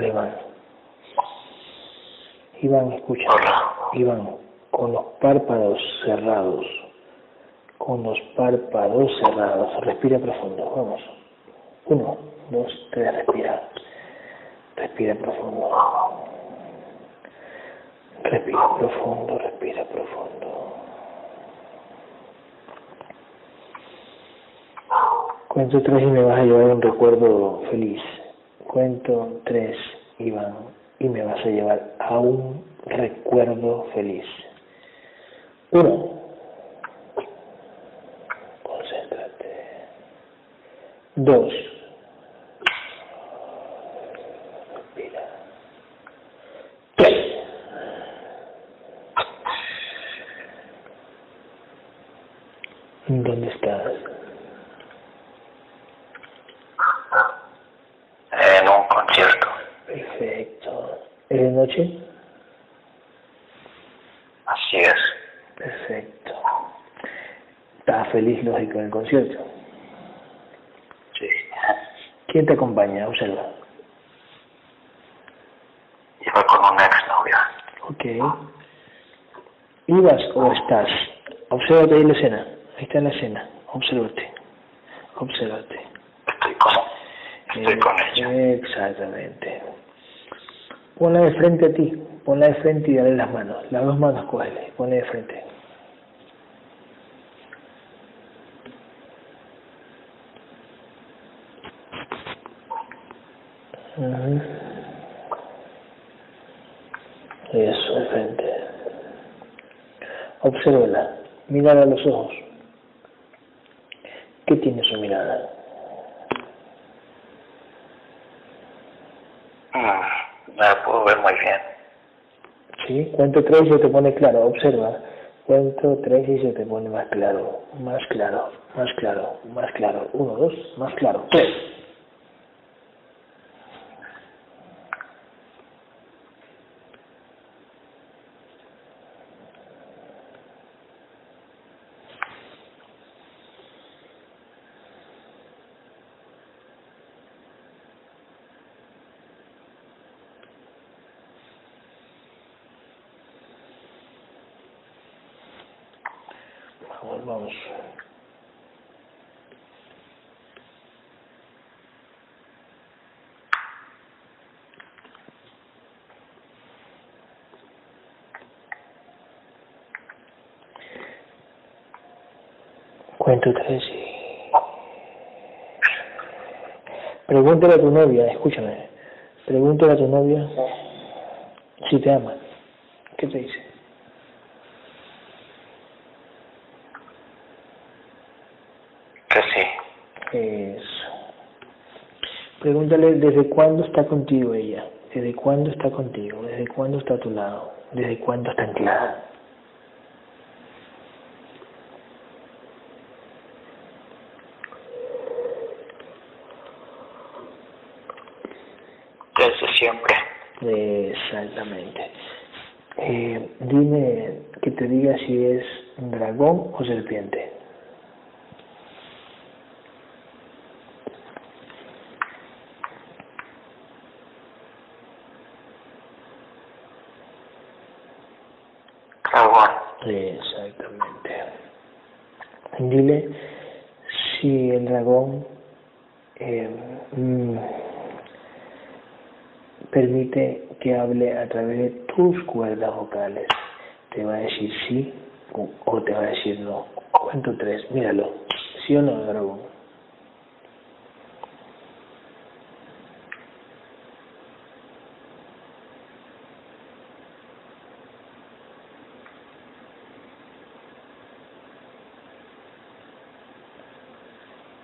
Hola, Iván. Escucha. Iván, con los párpados cerrados. Con los párpados cerrados. Respira profundo. Vamos. Uno, dos, tres, respira. Respira profundo. Respira profundo, respira profundo. Cuento tres y me vas a llevar un recuerdo feliz. Cuento tres, Iván, y me vas a llevar a un recuerdo feliz. Uno. Concéntrate. Dos. Respira. Tres. ¿Dónde estás? En un concierto. Perfecto. ¿Es de noche? Así es. Perfecto. ¿Estás feliz, lógico, en el concierto? Sí. ¿Quién te acompaña? Observa. Iba con una exnovia. Ok. ¿Ibas o estás? Obsérvate ahí la escena. Ahí está la escena. Obsérvate. Obsérvate. Estoy con, estoy con Eh, ella. Exactamente. Ponla de frente a ti. Ponla de frente y dale las manos. Las dos manos cógele. Ponla de frente. Ujú. Eso, de frente. Mírala a los ojos. ¿Qué tiene su mirada? Mm, no la puedo ver muy bien. Sí, cuento tres y se te pone claro, observa. Cuento tres y se te pone más claro, más claro, más claro, más claro. Uno, dos, más claro. Tres. 23. Pregúntale a tu novia, escúchame. Pregúntale a tu novia si te ama. ¿Qué te dice? Que sí. Eso. Pregúntale desde cuándo está contigo ella. Desde cuándo está contigo. Desde cuándo está a tu lado. Desde cuándo está anclada. Si es dragón o serpiente. Dragón. Exactamente. Dile si el dragón eh, mm, permite que hable a través de tus cuerdas vocales. Te va a decir sí o, te va a decir no. Cuento tres, míralo. ¿Sí o no, dragón?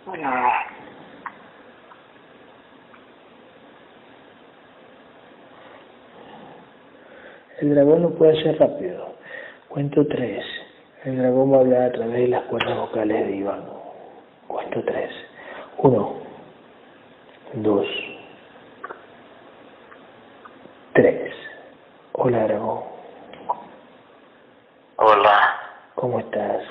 Mm, El dragón no puede ser rápido. Cuento tres. El dragón va a hablar a través de las cuerdas vocales de Iván. Cuento tres. Uno, dos, Hola, Dragón. Hola. ¿Cómo estás?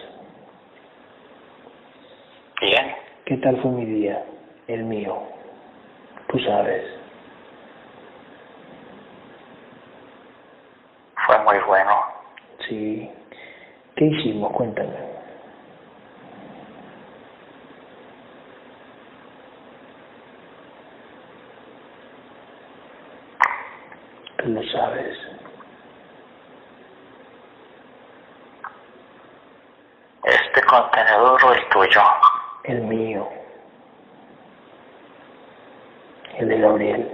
Bien. ¿Qué tal fue mi día? El mío. Tú sabes. Fue muy bueno. Sí. ¿Qué hicimos? Cuéntame. Tú lo sabes. ¿Este contenedor o el tuyo? El mío. El de Gabriel.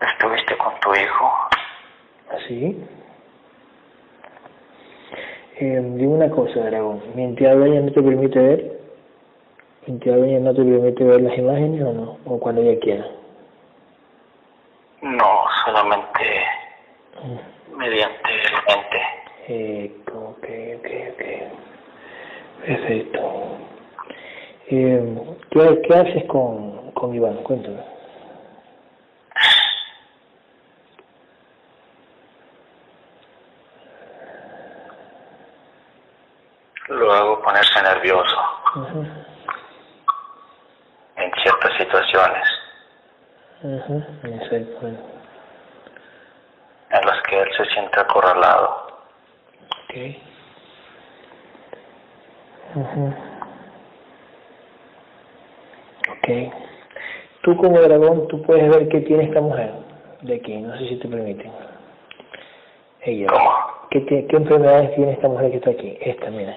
¿Estuviste con tu hijo? ¿Así? Eh, digo una cosa, Dragón. ¿Mi entidad dueña no te permite ver? ¿Mi entidad dueña no te permite ver las imágenes o no? ¿O cuando ella quiera? No, solamente mediante el mente. Eh, ok, ok, ok. Perfecto. Eh, ¿qué, ¿Qué haces con, con Iván? Cuéntame. Lo hago ponerse nervioso Ujú, en ciertas situaciones ujú, Exacto. bueno, en las que él se siente acorralado. Ok. Ujú. Ok. Tú como dragón, tú puedes ver qué tiene esta mujer de aquí, no sé si te permiten. Ella. ¿Cómo? ¿Qué, te- ¿Qué enfermedades tiene esta mujer que está aquí? Esta, mira.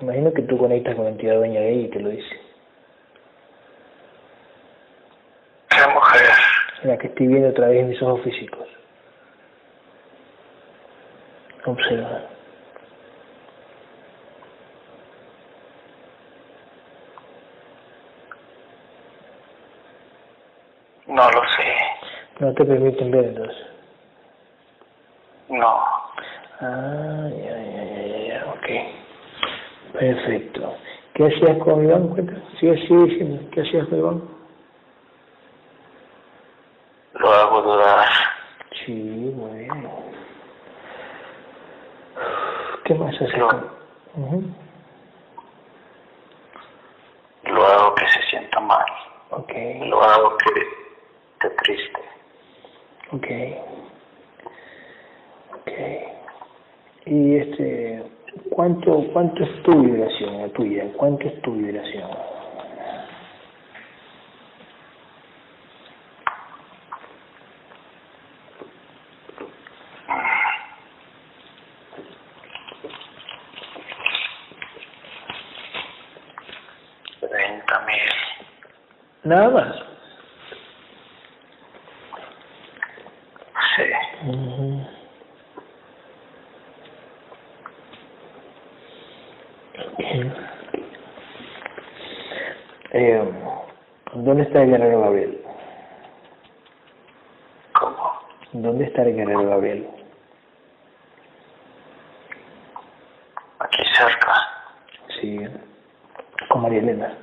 Imagino que tú conectas con la entidad dueña de ella y te lo dice. ¿Qué mujer? La que estoy viendo a través de mis ojos físicos. Observa. No lo sé. No te permiten ver entonces. No. Ah, ya, ya, ya, ya, ok. Perfecto. ¿Qué hacías con Iván? Sigue, sigue diciendo. ¿Qué hacías con Iván? Lo hago dudar. Sí, muy bien. ¿Qué más con...? Ujú. Lo hago que se sienta mal. Ok, Lo hago que esté triste. ok. Ok. Y este... ¿Cuánto, ¿Cuánto es tu vibración, la tuya? ¿Cuánto es tu vibración? Treinta mil. Nada más. Sí. Ok. Eh, ¿Dónde está el guerrero Gabriel? ¿Cómo? ¿Dónde está el guerrero Gabriel? Aquí cerca. Sí, con María Elena.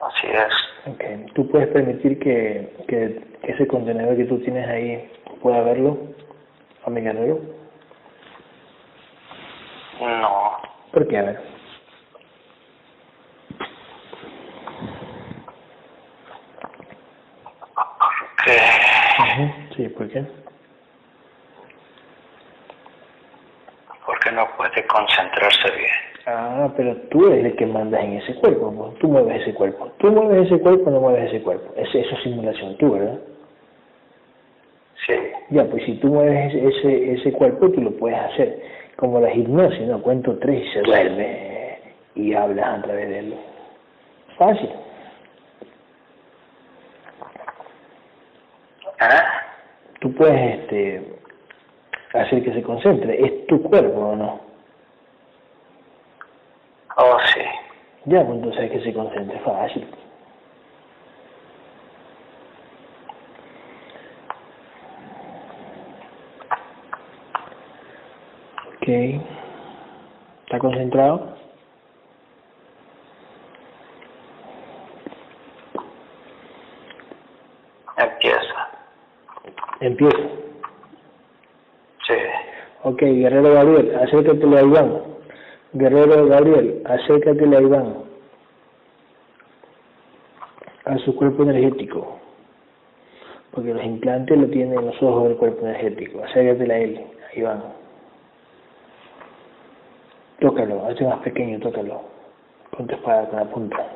Así es. Ok. ¿Tú puedes permitir que, que, que ese contenedor que tú tienes ahí pueda verlo a mi guerrero? No. ¿Por qué? A ver. Porque Ujú, Sí, ¿por qué? porque no puede concentrarse bien. Ah, pero tú eres el que mandas en ese cuerpo, pues. tú mueves ese cuerpo. Tú mueves ese cuerpo, no mueves ese cuerpo. Es, eso es simulación tú, ¿verdad? Sí. Ya, pues si tú mueves ese, ese, ese cuerpo, tú lo puedes hacer. Como la hipnosis, ¿no? Cuento tres y se duerme y hablas a través de él. Fácil. ¿Eh? Tú puedes este, hacer que se concentre. Es tu cuerpo, ¿o no? Oh, sí. Ya, pues entonces hay que se concentre. Fácil. Ok. ¿Está concentrado? Empieza. Empieza. Sí. Ok, Guerrero Gabriel, acércate a Iván. Guerrero Gabriel, acércate a Iván. A su cuerpo energético. Porque los implantes lo tienen los ojos del cuerpo energético. Acércate a él, a Iván. Tócalo, hazte más pequeño, tócalo. Con tu espada, con la punta.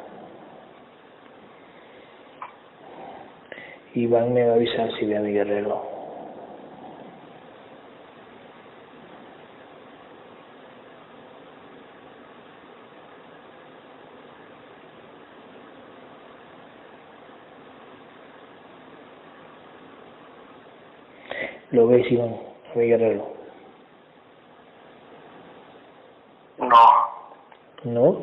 Iván me va a avisar si ve a mi guerrero. ¿Lo ves, Iván? A mi guerrero. No. ¿No?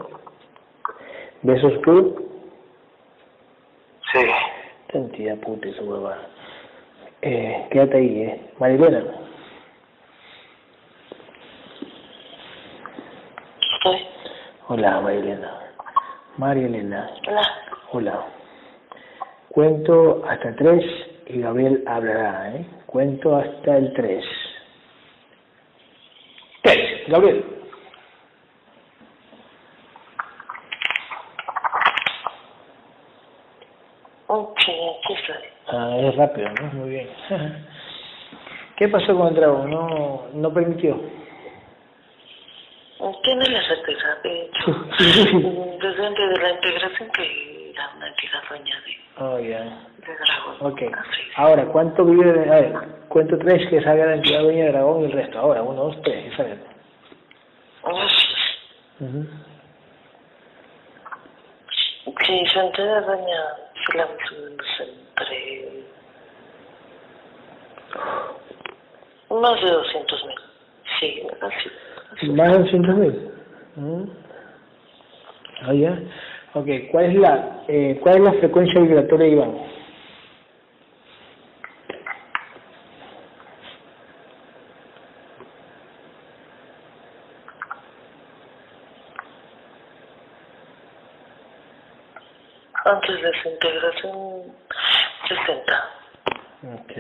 ¿Ves oscuro? Sí. Cantidad puta esa hueva. Eh, quédate ahí, eh. Marilena. Estoy. Hola, Marilena. Marilena. Hola. Hola. Cuento hasta tres y Gabriel hablará, ¿eh? Cuento hasta el tres. Tres, Gabriel. Ok, aquí estoy. Ah, es rápido, ¿no? Muy bien. ¿Qué pasó con el dragón? No, no permitió. Tiene la certeza, de hecho, desde antes de la integración que era una dueña de, Oh, ya. de dragón. Ok. Así es. Ahora, ¿cuánto vive? de- A ver, cuento tres que salga la dueña de dragón y el resto. Ahora, uno, dos, tres, salgan. Uy, Ujú. Sí, su entidad dueña se la va subiendo entre más de 200 mil. Sí, así. así. ¿Más de 200 mil? Mm. Ah, ya. Ok, ¿cuál es la, eh, cuál es la frecuencia vibratoria de Iván? Antes de su integración, 60. Ok.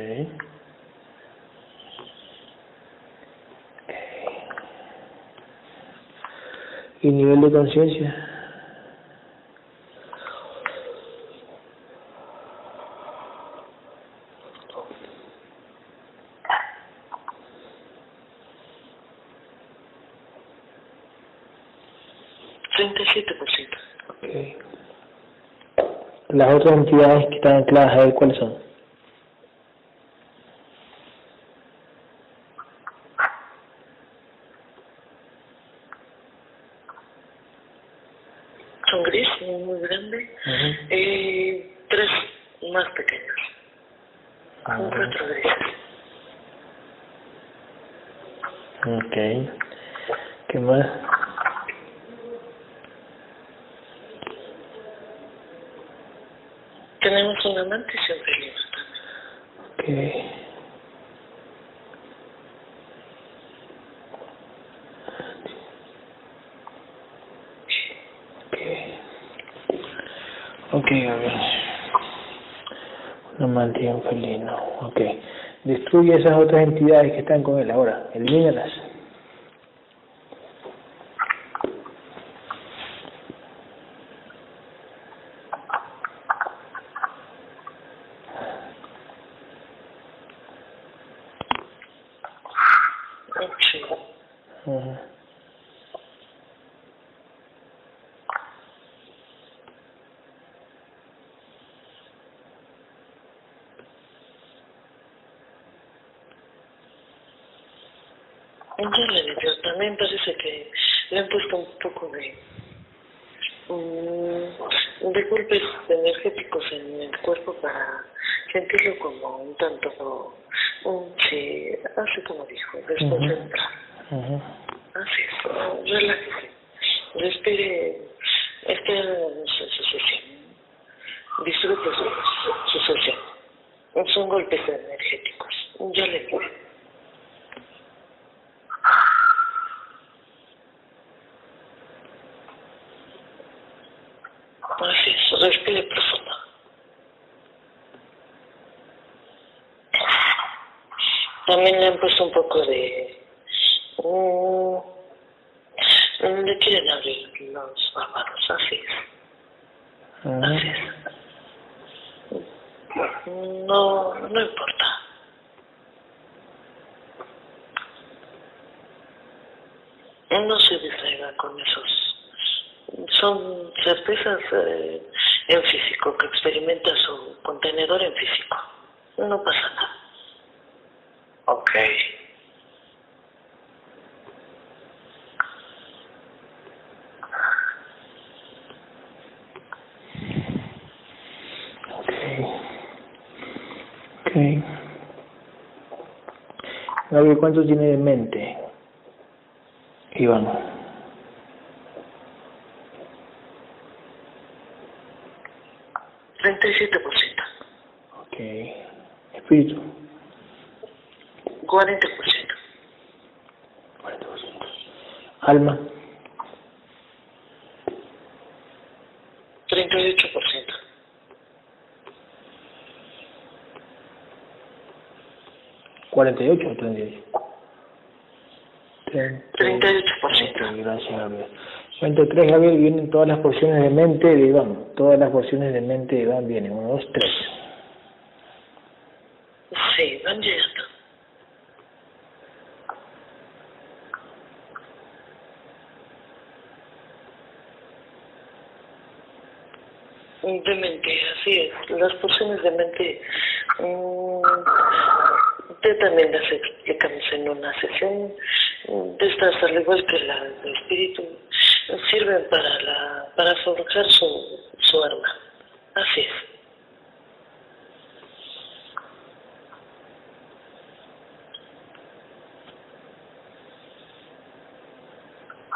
¿Y nivel de conciencia? ciento. Ok. Las otras entidades que están ancladas a él, ¿cuáles son? Son gris, muy, muy grande. Eh, tres más pequeños. Con cuatro grises. Ok. ¿Qué más? Tenemos un amante y siempre libre también. Ok. Ok. Ok, Gabriel. Un felino. Ok. Destruye esas otras entidades que están con él ahora. Elimínalas. Sí. Ujú. Ya le digo, también parece que le han puesto un poco de, mm, de golpes energéticos en el cuerpo para sentirlo como un tanto, un, sí, así como dijo, desconcentrar. Ujú. Así es, relájese, respire, esté en su, su sesión, disfrute su, su sesión. Son golpes energéticos, ya le digo. Respire profundo. También le han puesto un poco de... mm, le quieren abrir los bárbaros, así es. Así es. No, no importa. No se distraiga con esos. Son certezas eh, en físico, que experimenta su contenedor en físico. No pasa nada. Ok. Ok. Ok. Gaby, ¿cuánto tiene de mente? Iván. Treinta y siete por ciento. Ok. Por ciento. 40%. Alma. Treinta y ocho por ciento. ¿48 o 38? Treinta y ocho por ciento. Ok, gracias, Gabriel. Cuento 3, Gabriel, vienen todas las porciones de mente de Iván. Todas las porciones de mente de Iván vienen. 1, 2, 3. Sí, van llegando. De mente, así es. Las porciones de mente mm, te también las explicamos en una sesión de estas, al igual que la de espíritu, sirven para la para forjar su, su arma. Así es.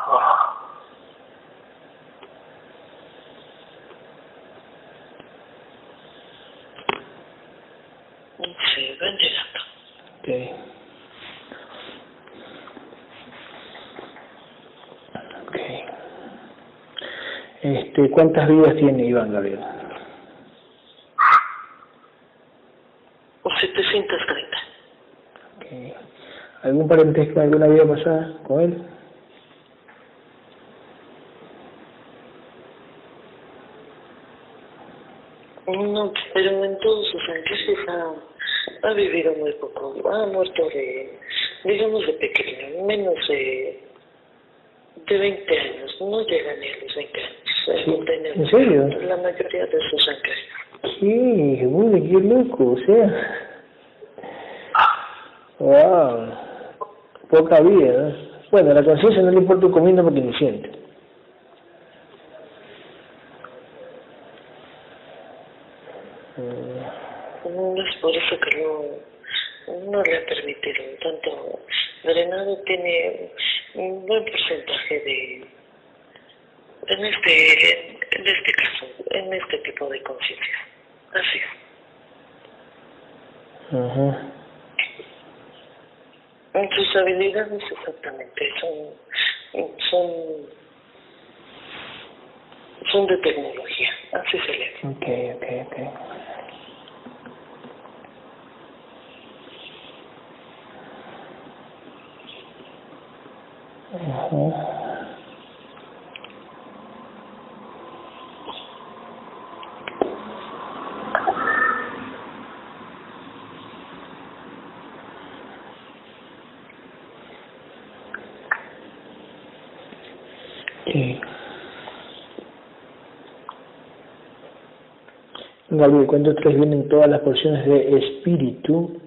Oh, Sí, van llegando. Ok. Ok. Este, ¿Cuántas vidas tiene Iván, Gabriel? O 730. Ok. ¿Algún parentesco en alguna vida pasada con él? No, pero en todos sus angustias ha, vivido muy poco. Ha muerto de, digamos, de pequeño, menos de, de 20 años. No llega ni a los 20 años. Es Sí, ¿en serio? La mayoría de sus anclas. ¿Qué? Uy, qué loco, o sea. Wow. Poca vida, ¿no? Bueno, la conciencia no le importa un comino porque ni siente. Mm, No es por eso que no, no le ha permitido tanto drenado. Tiene un buen porcentaje de, en este, en este caso, en este tipo de conciencia. Así es. Ajá. Sus habilidades exactamente son, son, son de tecnología, así se le. Ok, ok, ok. Sí. Gabriel, cuento tres vienen todas las porciones de espíritu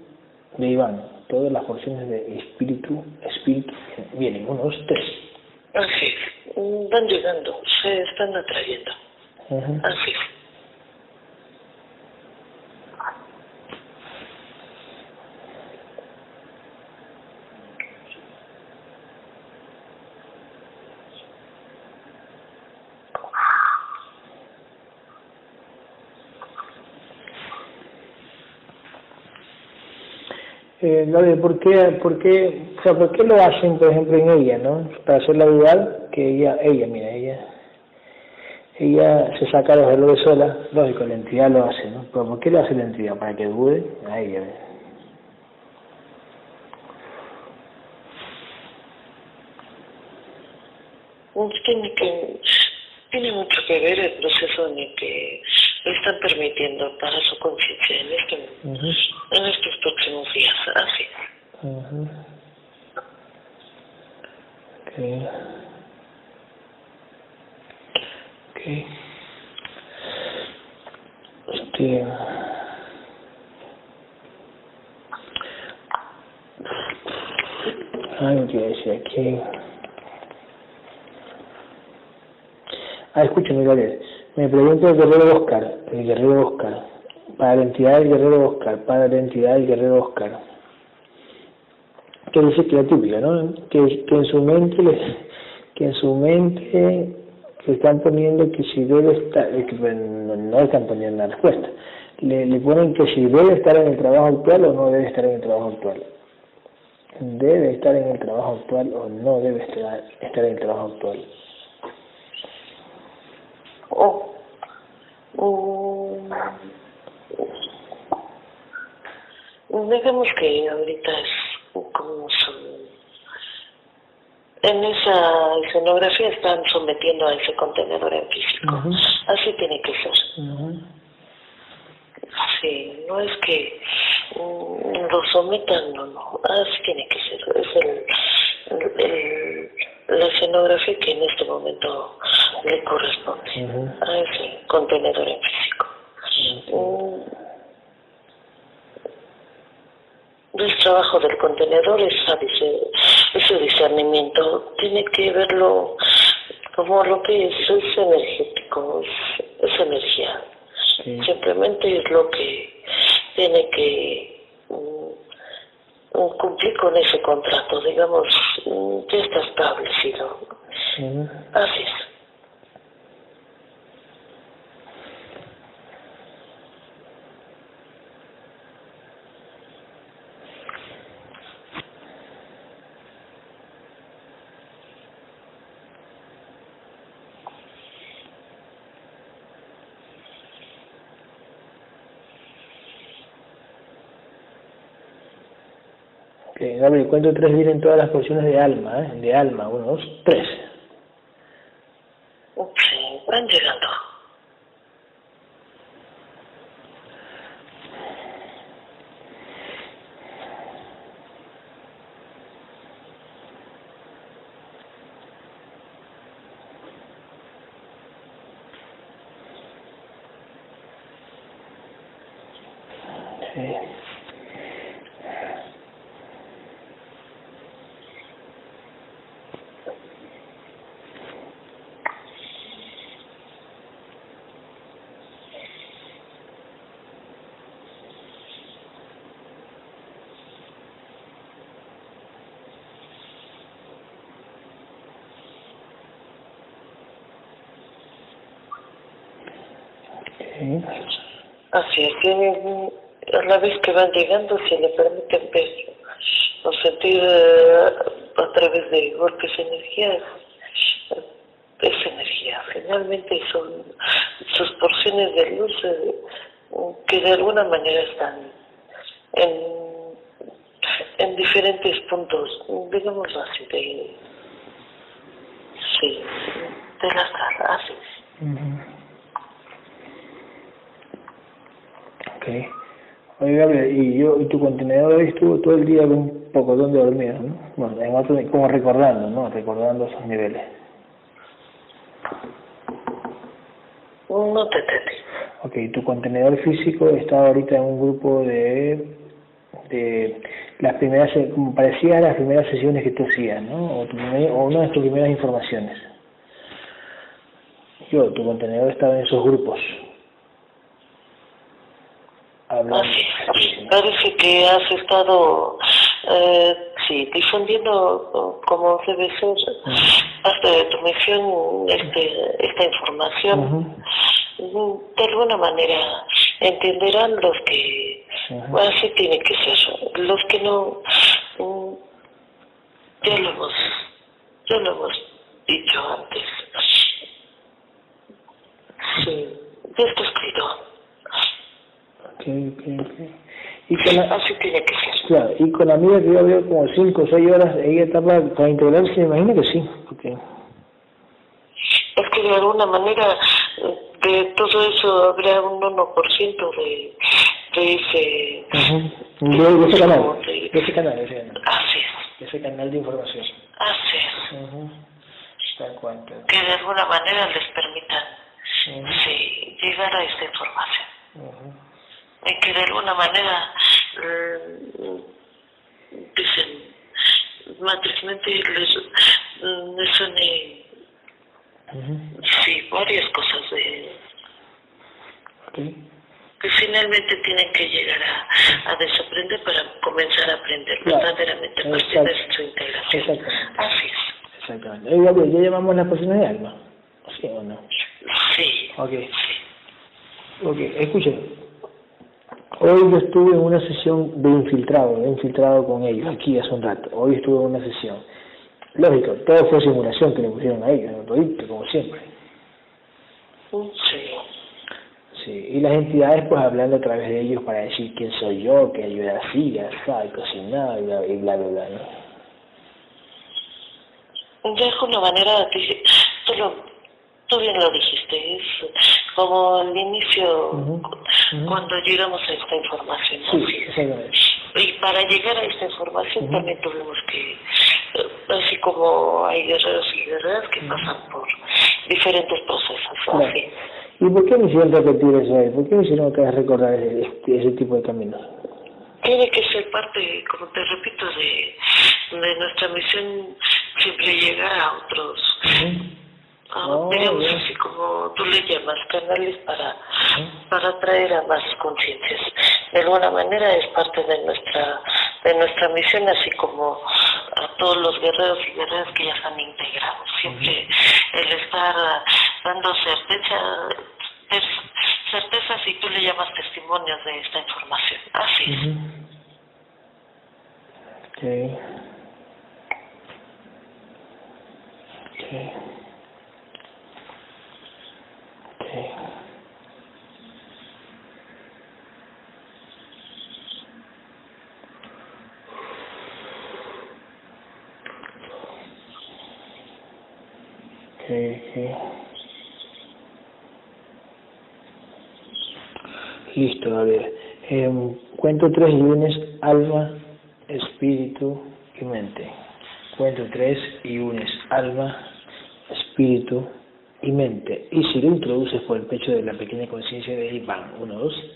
de Iván. Todas las porciones de espíritu, espíritu, vienen. Uno, dos, tres. Así es. Van llegando, se están atrayendo. Así es. Eh, Gabriel, ¿por qué, por, qué, o sea, ¿por qué lo hacen, por ejemplo, en ella, no? Para hacerla dudar que ella, ella, mira, ella, ella se saca los errores sola, lógico, la entidad lo hace, ¿no? Pero ¿por qué lo hace la entidad? Para que dude, ya ves. Tiene, que, tiene mucho que ver el proceso en el que están permitiendo para su conciencia en, este, en estos próximos días. Así. Uh Okay. Okay. Este. Algo que decir aquí. Ah, escúchame, Gabriel. Me pregunta el guerrero Oscar, el guerrero Oscar. Para la entidad del guerrero Oscar, para la entidad del guerrero Oscar. Que dice que la típica, ¿no? Que, que en su mente, que en su mente que están poniendo que si debe estar, eh, pues, no, están poniendo la respuesta. Le, le ponen que si debe estar en el trabajo actual o no debe estar en el trabajo actual. Debe estar en el trabajo actual o no debe estar, estar en el trabajo actual. Oh. Um, digamos que ahorita es como su... En esa escenografía están sometiendo a ese contenedor en físico. Así tiene que ser. Sí, no es que mm, lo sometan, no, no. Así tiene que ser. Es el, el la escenografía que en este momento le corresponde a ese contenedor en físico. el trabajo del contenedor es ese discernimiento, tiene que verlo como lo que es, es energético, es, energía. Simplemente es lo que tiene que cumplir con ese contrato, digamos, ya está establecido. Así es. Gabriel, cuento tres vienen todas las porciones de alma, ¿eh? De alma, uno, dos, tres. Sí, van llegando. Así es que a la vez que van llegando se le permite ver o sentir eh, a través de golpes energías esa energía. Finalmente son sus porciones de luz eh, que de alguna manera están en, en diferentes puntos, digamos así, de, sí, de las así. Y yo, y tu contenedor hoy estuvo todo el día con un poco donde dormir, ¿no? Bueno, en otro, como recordando, ¿no? Recordando esos niveles. No te entendí. Ok, tu contenedor físico está ahorita en un grupo de, de las primeras, como parecía las primeras sesiones que tú hacías, ¿no? O, tu o una de tus primeras informaciones. Yo, tu contenedor estaba en esos grupos. Así, parece que has estado eh, sí, difundiendo como debe ser hasta de tu misión este, esta información. De alguna manera entenderán los que así tiene que ser. Los que no, ya lo hemos, ya lo hemos dicho antes. Sí, ya está escrito. Ok, ok, ok. Y con la, Así tiene que ser. claro, y con la amiga que yo veo como 5 o 6 horas, ella está para, para integrarse, me imagino que sí. porque Es que de alguna manera de todo eso habrá un 1% de, de ese... Ujú. de, de ese canal, de- de ese canal, de ese canal, Así es, de ese canal de información. así es. Tal cual, tal Que de alguna manera les permitan cual. sí, llegar a esta información. Que de alguna manera mm, dicen matrizmente les, mm, les sí, varias cosas de que finalmente tienen que llegar a, a desaprender para comenzar a aprender Claro. verdaderamente a partir de su integración. Exactamente. Así es. Exactamente. Oye, ¿ya llamamos las personas de alma? ¿Sí o no? Sí. Ok. Ok, escuchen. Hoy yo estuve en una sesión de infiltrado, de infiltrado con ellos, aquí hace un rato. Hoy estuve en una sesión. Lógico, todo fue simulación que le pusieron a ellos, ¿no? Todito, como siempre. Sí. Sí, y las entidades pues hablando a través de ellos para decir quién soy yo, que yo era así, está, y bla, y bla, bla, bla, ¿no? De alguna manera, dije, tú, lo, tú bien lo dijiste, es como al inicio, cuando llegamos a esta información. Sí, es. exactamente. Y para llegar a esta información también tuvimos que, eh, así como hay guerreros y guerreras que pasan por diferentes procesos. Claro. Así. ¿Y por qué me hicieron repetir eso hoy? ¿Por qué me hicieron recordar ese, este- ese tipo de caminos? Tiene que ser parte, como te repito, de, de nuestra misión siempre llegar a otros, Oh, digamos bien. así como tú le llamas, canales para, para atraer a más conciencias. De alguna manera es parte de nuestra, de nuestra misión, así como a todos los guerreros y guerreras que ya están integrados. Siempre el estar ah, dando certeza, cer- certezas y tú le llamas testimonios de esta información. Así es. Okay. Okay. Listo, a ver. Em, cuento tres y unes alma, espíritu y mente. Cuento tres y unes alma, espíritu y mente, y si lo introduces por el pecho de la pequeña conciencia de Iván 1, 2,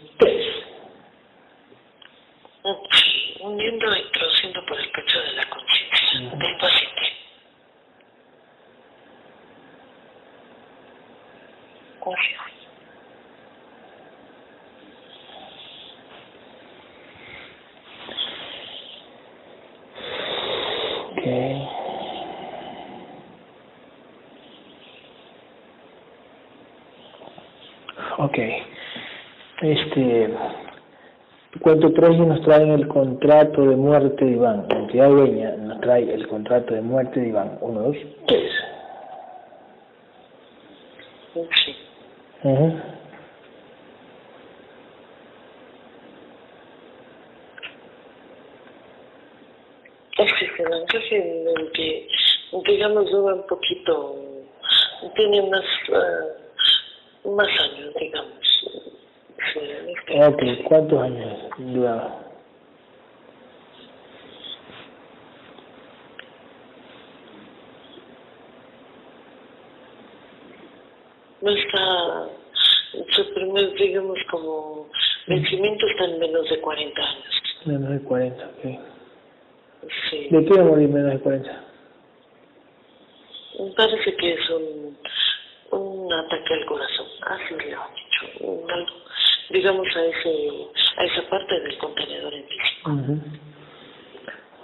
Este. Tres y nos traen el contrato de muerte de Iván. La entidad dueña nos trae el contrato de muerte de Iván. Uno, dos, tres. Sí. Ujú. Es que que, digamos, dura un poquito, tiene más, ah, más años, Ok, ¿cuántos años duraba? No está, su primer, digamos, como vencimiento está en menos de 40 años. Menos de 40, ok. Sí. ¿De qué va a morir menos de 40? Me parece que es un, un ataque al corazón, así le han dicho, un algo, digamos a ese, a esa parte del contenedor en. Ujú.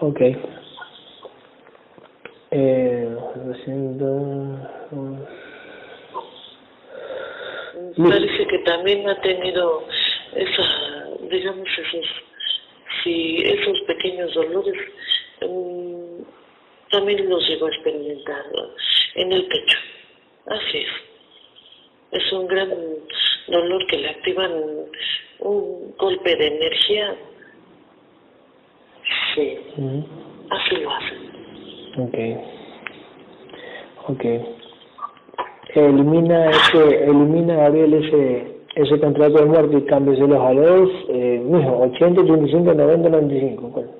Ok. Eh, haciendo... Parece que también ha tenido esa, digamos esos, si esos pequeños dolores, mm, también los llegó a experimentar en el pecho. Así es. es un gran dolor que le activan un golpe de energía. Sí, Ujú. así lo hacen. Ok. Ok. Elimina ese, elimina Gabriel ese, ese contrato de muerte y cámbiaselos a los, eh, mijo, 80, 85, 90, 95. ¿cuál?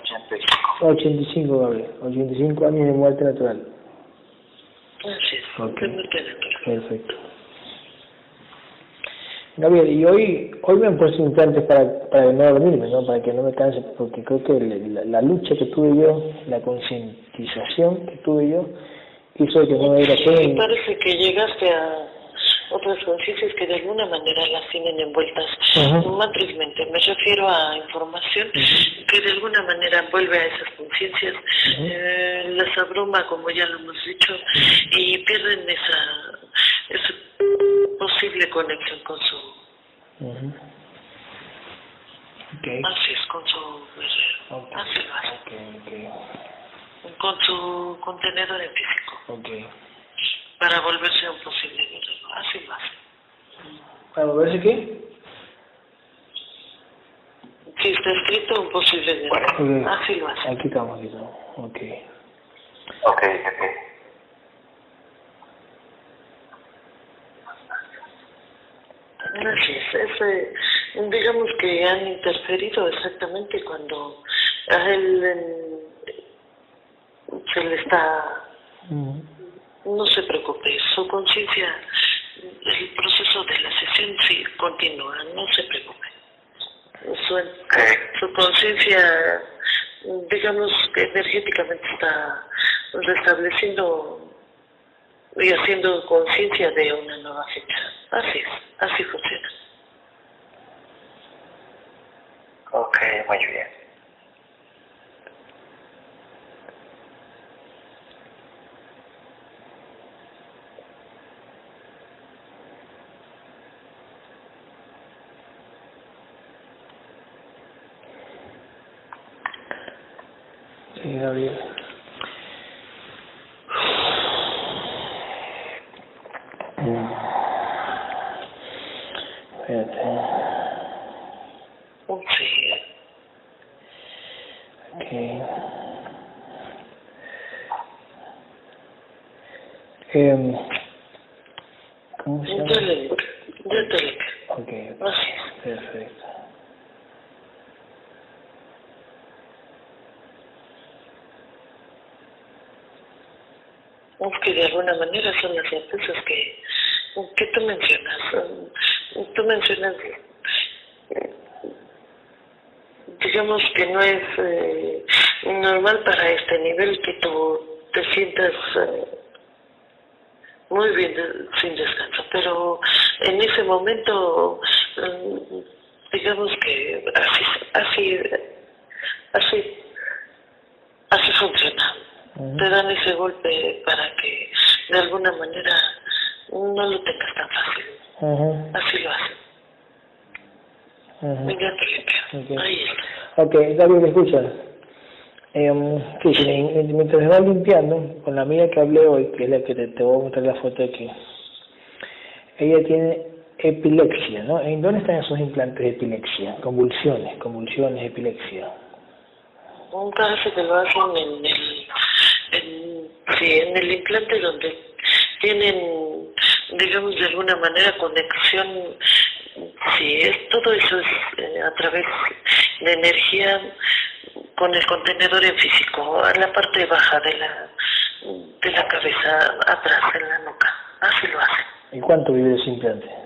Ochenta y cinco. 85, Gabriel. 85 años de muerte natural. Así es, Ok. de muerte natural. Perfecto. Gabriel, y hoy, hoy me han puesto implantes para, para no dormirme, ¿no? Para que no me canse, porque creo que la, la lucha que tuve yo, la concientización que tuve yo, hizo que no me diera Sí, sueño. parece que llegaste a otras conciencias que de alguna manera las tienen envueltas Ajá. matrizmente. Me refiero a información que de alguna manera vuelve a esas conciencias, Ujú. eh, las abruma, como ya lo hemos dicho, y pierden esa, esa posible conexión con su, Ujú. Ok. así es, con su guerrero, Ok. así lo hace, Ok, con su contenedor en físico. Para volverse un posible guerrero, así lo hace. ¿Para moverse qué? Sí, está escrito un posible guerrero. Ok. Así lo hace. Aquí estamos, aquí estamos. Ok. Ok, ok. Eh, digamos que han interferido exactamente cuando a él eh, se le está... No se preocupe, su conciencia, el proceso de la sesión sí continúa, no se preocupe. Su, su conciencia, digamos que energéticamente está restableciendo y haciendo conciencia de una nueva fecha. Así es, así funciona. Ok, muy bien. Sí, Gabriel. Mm. Espérate. Sí, Ok. Em, ¿Cómo se yo llama? le yo te le Ok, Así es. perfecto. Que de alguna manera son las certezas que, que tú mencionas. Tú mencionas, eh, digamos que no es eh, normal para este nivel que tú te sientas eh, muy bien sin descanso, pero en ese momento, mm, digamos que así, así, así. Te dan ese golpe para que de alguna manera no lo tengas tan fácil. Así lo hacen. ujú. Venga, te limpio. Ok. Ahí está. Ok, Gabriel, escucha. Eh, sí, sí, mi- mientras me va limpiando, con la amiga que hablé hoy, que es la que te, te voy a mostrar la foto aquí, ella tiene epilepsia, ¿no? ¿En dónde están esos implantes de epilepsia? Convulsiones, convulsiones, epilepsia. Un caso que lo hacen en el, en, sí, en el implante donde tienen, digamos, de alguna manera conexión, sí, es, todo eso es eh, a través de energía con el contenedor en físico, a la parte baja de la, de la cabeza, atrás, en la nuca. Así lo hacen. ¿Y cuánto vive ese implante?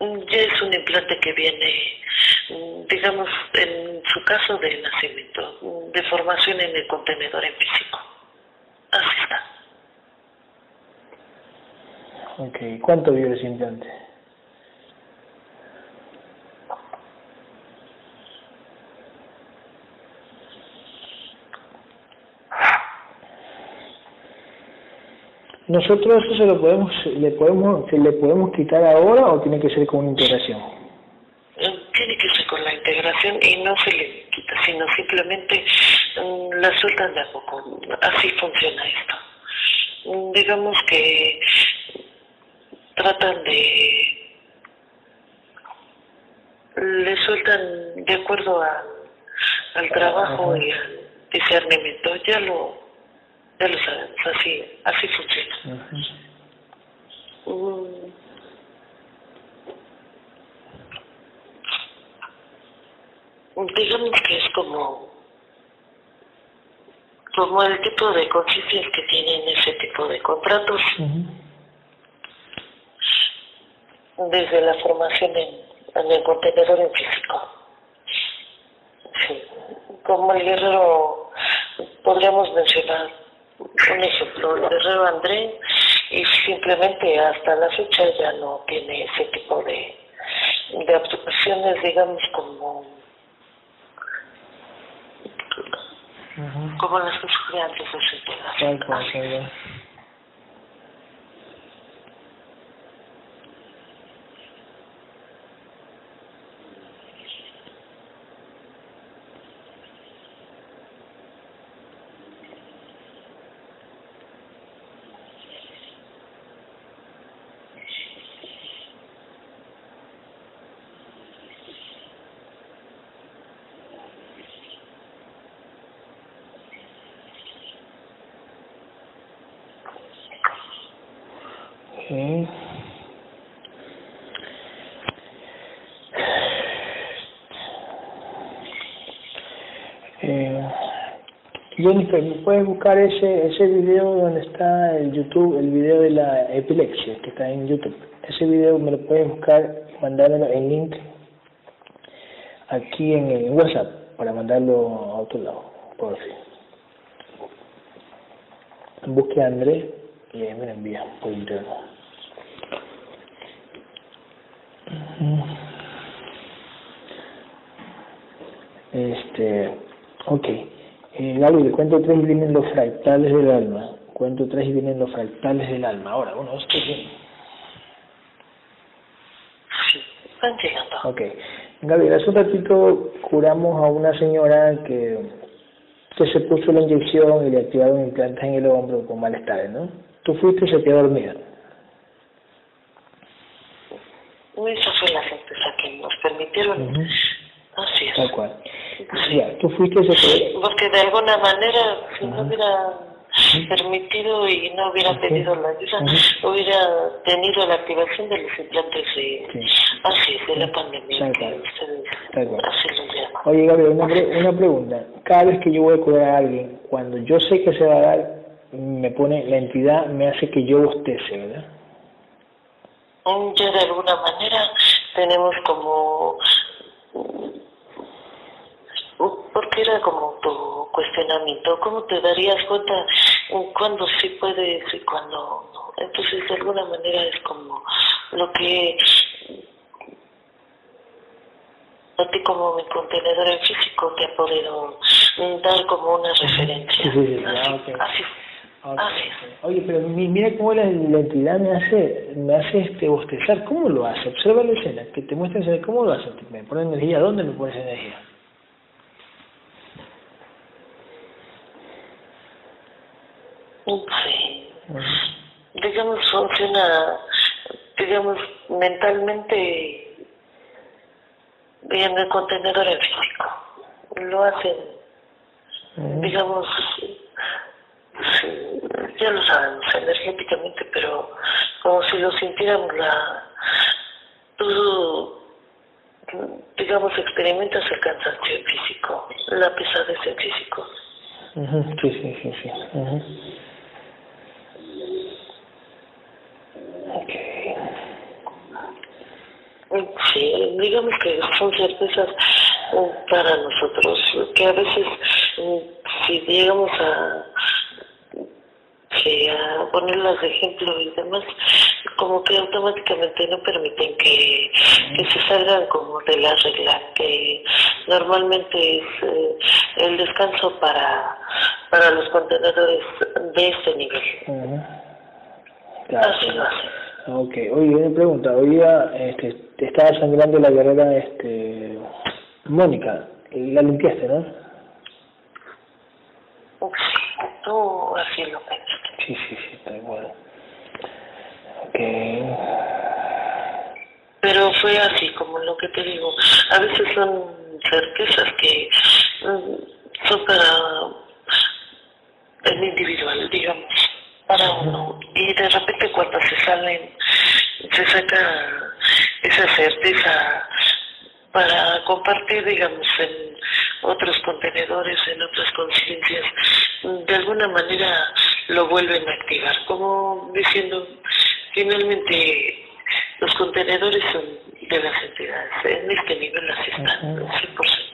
Ya es un implante que viene, mm, digamos, en su caso de nacimiento, mm, de formación en el contenedor en físico. Así está. Ok, ¿cuánto vive ese implante? Nosotros eso se lo podemos, le podemos, se le podemos quitar ahora o tiene que ser con una integración. Tiene que ser con la integración y no se le quita, sino simplemente mm, la sueltan de a poco. Así funciona esto. Mm, Digamos que tratan de le sueltan de acuerdo a, al trabajo y al discernimiento. Ya lo, ya lo sabemos, así, así funciona. Ujú. Mm. Digamos que es como como el tipo de conciencias que tienen ese tipo de contratos desde la formación en, en el contenedor en físico. Sí. Como el guerrero, podríamos mencionar un ejemplo, el guerrero André, y simplemente hasta la fecha ya no tiene ese tipo de, de actuaciones, digamos, como, como las que sufría antes de su integración. Tal cual, Así. tal cual. Ok. Eh, Jennifer, ¿me puedes buscar ese ese video donde está el YouTube, el video de la epilepsia que está en YouTube? Ese video me lo puedes buscar y mandármelo en link aquí en el WhatsApp para mandarlo a otro lado, por fin. Busque a Andrés y ahí me lo envía por interno. Este, ok. Eh, Gabriel, cuento tres vienen los fractales del alma. Cuento tres y vienen los fractales del alma. Ahora, uno, dos, tres. bien. Sí, van llegando. Ok. Gabriel, hace un ratito curamos a una señora que, que se puso la inyección y le activaron implantes en el hombro con malestar, ¿no? Tú fuiste y se quedó dormida. Esa fue la certeza que nos permitieron. Ujú. Así es. Tal cual. Tú fuiste y se quedó. Porque de alguna manera, si no Ajá. hubiera permitido y no hubiera pedido la ayuda, hubiera tenido la activación de los implantes de, Sí. así de la pandemia, Tal que cual. ustedes Tal cual. así lo llaman. Oye, Gabriel, una, pre- una pregunta. Cada vez que yo voy a curar a alguien, cuando yo sé que se va a dar, me pone, la entidad me hace que yo bostece, ¿verdad? Ya de alguna manera tenemos como porque era como tu cuestionamiento, ¿cómo te darías cuenta cuándo sí puedes y cuándo no? Entonces, de alguna manera es como lo que a ti como mi contenedor en físico te ha podido dar como una referencia. Sí, así, ah, así, Ok. así es. Oye, pero mi- mira cómo la, la entidad me hace, me hace este bostezar. ¿Cómo lo hace? Observa la escena, que te muestra. ¿Cómo lo hace? ¿Me pone energía? ¿Dónde me pone esa energía? Sí. Digamos, funciona, digamos, mentalmente en el contenedor en físico. Lo hacen, digamos, sí, ya lo sabemos, energéticamente, pero como si lo sintiéramos la... Tú, digamos, experimentas el cansancio físico, la pesadez en físico. Sí, sí, sí, sí. Sí, digamos que son certezas eh, para nosotros, que a veces mm, si llegamos a, sí, a ponerlas de ejemplo y demás, como que automáticamente no permiten que, se salgan como de la regla, que normalmente es eh, el descanso para, para los contenedores de este nivel. Claro. Hacen. Ok, oye, una pregunta. Hoy día este, te estaba sangrando la guerrera este, Mónica. La limpiaste, ¿no? así lo pediste. Sí, sí, sí, tal cual. Ok. Pero fue así, como lo que te digo. A veces son certezas que mm, son para el individual, digamos, para uno. Y de repente cuando se salen, se saca esa certeza para compartir, digamos, en otros contenedores, en otras conciencias, de alguna manera lo vuelven a activar, como diciendo, finalmente los contenedores son de las entidades, en este nivel así están, Ujú. 100%.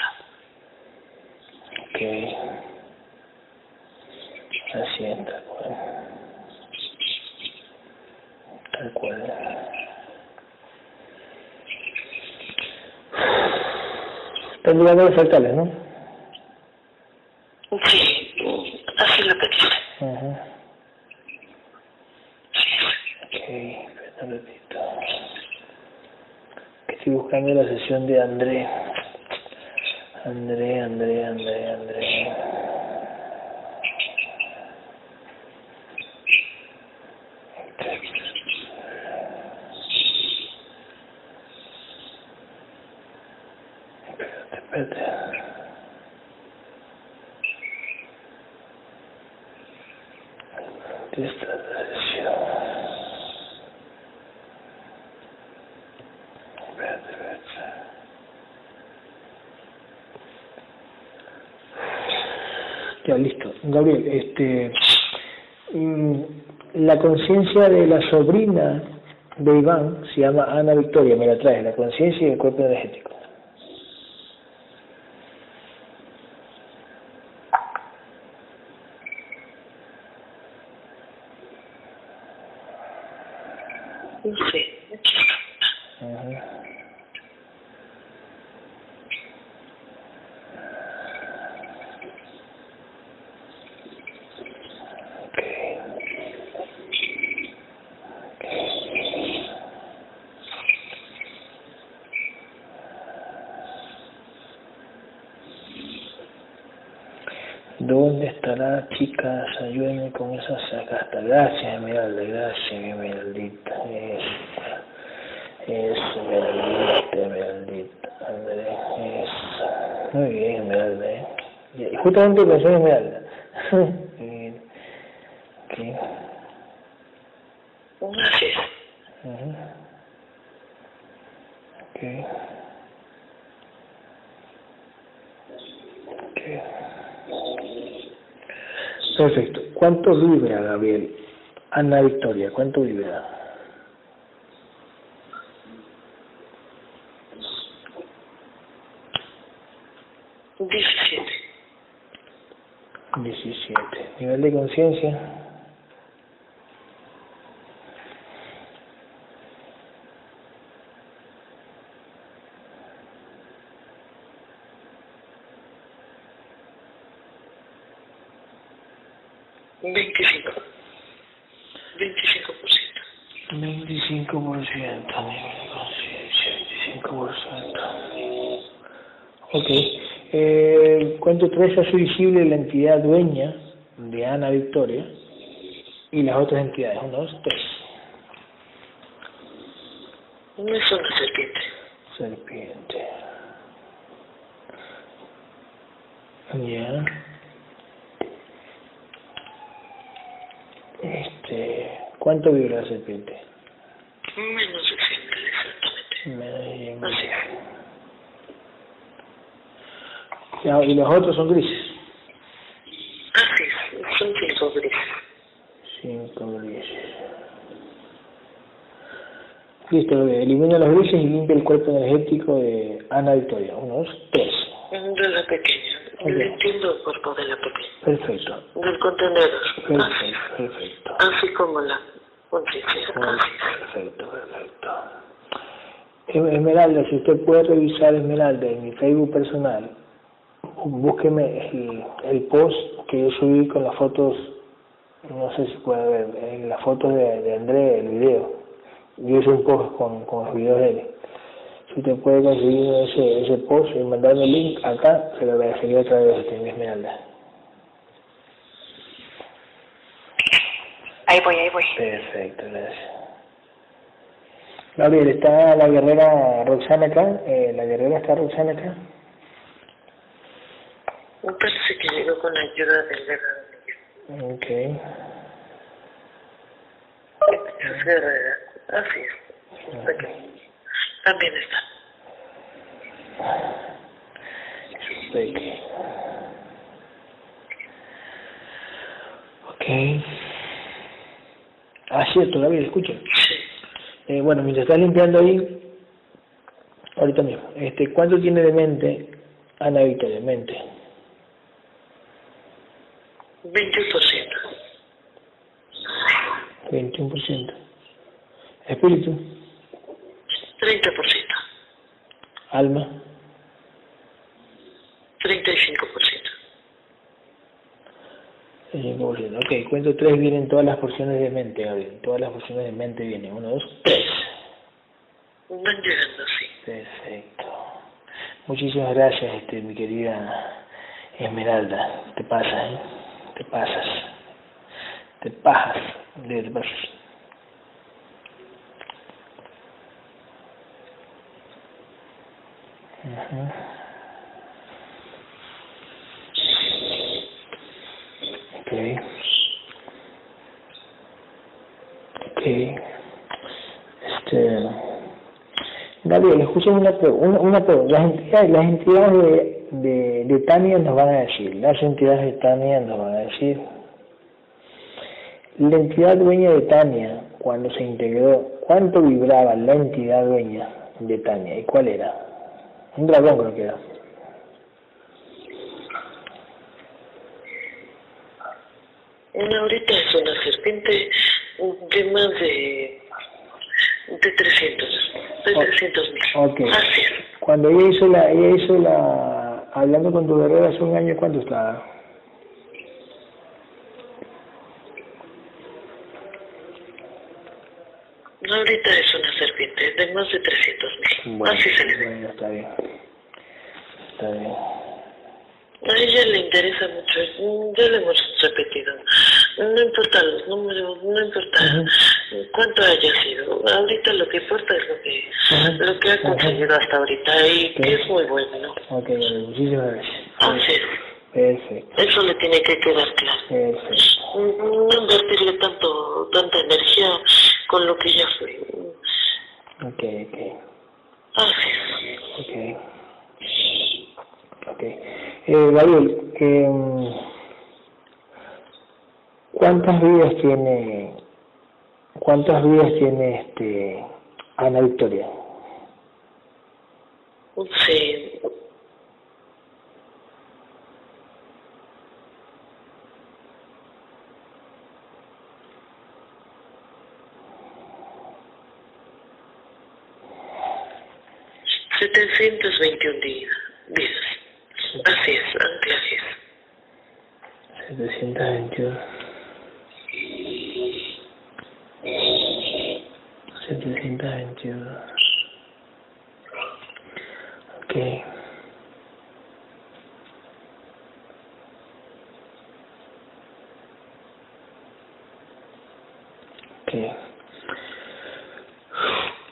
Ok. Así es, tal cual. Tal cual. Están llegando los fractales, ¿no? Sí, así lo pediste. Ajá. Ok, ratito. Que Estoy buscando la sesión de André. André, André, André, André. Espérate, espérate. Esta es la sesión. Espérate, espérate. Ya, listo. Gabriel, este, mm, la conciencia de la sobrina de Iván se llama Ana Victoria, me la trae, la conciencia y el cuerpo energético. Sí, aquí está. Ajá. Ok. ¿Dónde estará, chicas? Ayúdenme con esas acá Gracias, Esmeralda, gracias, Esmeraldita. Eso, eso, Esmeraldita, Esmeraldita. Andrés, eso. Muy bien, Esmeralda, ¿eh? Y justamente pensé en Esmeralda. Muy bien. Ok. Así es. Ujú. Ok. Ok. Perfecto. ¿Cuánto vibra, Gabriel? Ana Victoria, ¿cuánto vibra? Diecisiete. 17. Nivel de conciencia. Veinticinco. Veinticinco por ciento. 25%, nivel de conciencia, 25%. Ok. Eh, cuento tres hace visible la entidad dueña de Ana Victoria y las otras entidades. Uno, dos, tres. No es una serpiente. Serpiente. Ya. Este, ¿cuánto vibra la serpiente? Menos de cien mil, exactamente. Menos de cien Así mil. es. Ya, y los otros son grises. Así es. Son cinco grises. Cinco grises. Listo, lo veo. elimina los grises y limpia el cuerpo energético de Ana Victoria. Uno, dos, tres. De la pequeña. Ok. Le entiendo el cuerpo de la pequeña. Perfecto. Del contenedor. Así Perfecto, es. perfecto. Así como la. Así. Perfecto, perfecto. Em- Esmeralda, si usted puede revisar Esmeralda en mi Facebook personal, búsqueme el, post que yo subí con las fotos, no sé si puede ver, en las fotos de, de André, el video. Yo hice un post con, con los videos de él. Si usted puede conseguir ese, ese post y mandarme el link acá, se lo agradecería a usted, mi Esmeralda. Ahí voy, ahí voy. Perfecto, gracias. Gabriel, ¿está la guerrera Roxana acá? Eh, ¿La guerrera está Roxana acá? Me parece que llegó con ayuda del guerrero. Ok. Es guerrera. Así es. Está aquí. También está. Perfecto. Ok. Ah, cierto, Gabriel, escucha. Sí. Eh, bueno, mientras estás limpiando ahí, ahorita mismo, este, ¿cuánto tiene de mente Ana Victoria, mente? 20%. 21%. Espíritu, 30%. alma, 35%. 5%. Ok, cuento tres vienen todas las porciones de mente, Gabriel. Todas las porciones de mente vienen. Uno, dos, tres. Van llegando, sí. Perfecto. Muchísimas gracias, este, mi querida Esmeralda. Te pasas, ¿eh? Te pasas. Te pasas. De te pasas. Ujú. Ok. Ok. Este. Gabriel, escuchen una, una, una pregunta. Las entidades, las entidades de, de, de Tania nos van a decir, las entidades de Tania nos van a decir. La entidad dueña de Tania, cuando se integró, ¿cuánto vibraba la entidad dueña de Tania? ¿Y cuál era? Un dragón creo que era. Una ahorita es una serpiente de más de, de 300, de Oh, 300 mil. ok. Así es. Cuando ella hizo la, ella hizo la, hablando con tu guerrero hace un año, ¿cuánto estaba? Ahorita es una serpiente de más de 300 mil. Bueno, Así se le ve. bueno, está bien. Está bien. A ella le interesa mucho, ya lo hemos repetido. No importa los números, no importa cuánto haya sido. Ahorita lo que importa es lo que, lo que ha conseguido hasta ahorita y que es muy bueno, ¿no? Ok, muchísimas gracias. Es. Perfecto, Eso le tiene que quedar claro. perfecto. No invertirle tanto, tanta energía con lo que ya fue. Ok, ok, Así es. ok. Ok. Eh, Gabriel, eh, ¿cuántas vidas tiene, cuántas vidas tiene este Ana Victoria? Sí. Setecientos veintiún días. Así es, anclajes. 721. 721. Ok. Ok.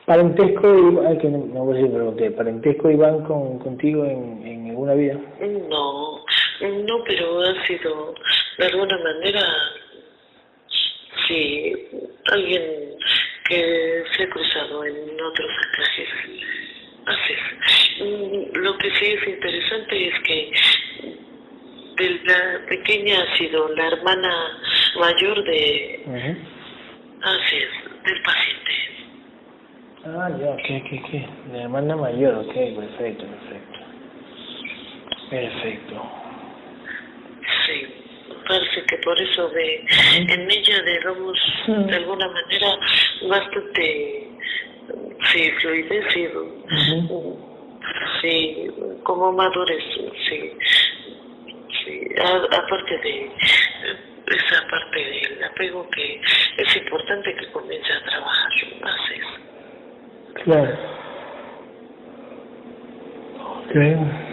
Parentesco, ay, que no, no voy a decir, pregunté, parentesco Iván con, contigo en, en alguna vida. No, no, pero ha sido de alguna manera, sí, alguien que se ha cruzado en otros anclajes. Mm, Lo que sí es interesante es que de la pequeña ha sido la hermana mayor de, así es, del paciente. Ah, ya, ok, ok, ok. La hermana mayor, ok, perfecto, perfecto. Perfecto. Sí, parece que por eso de en ella digamos de alguna manera bastante sí fluidez y sí como madurez sí sí aparte de esa parte del apego que es importante que comience a trabajar así es. Claro. Ok.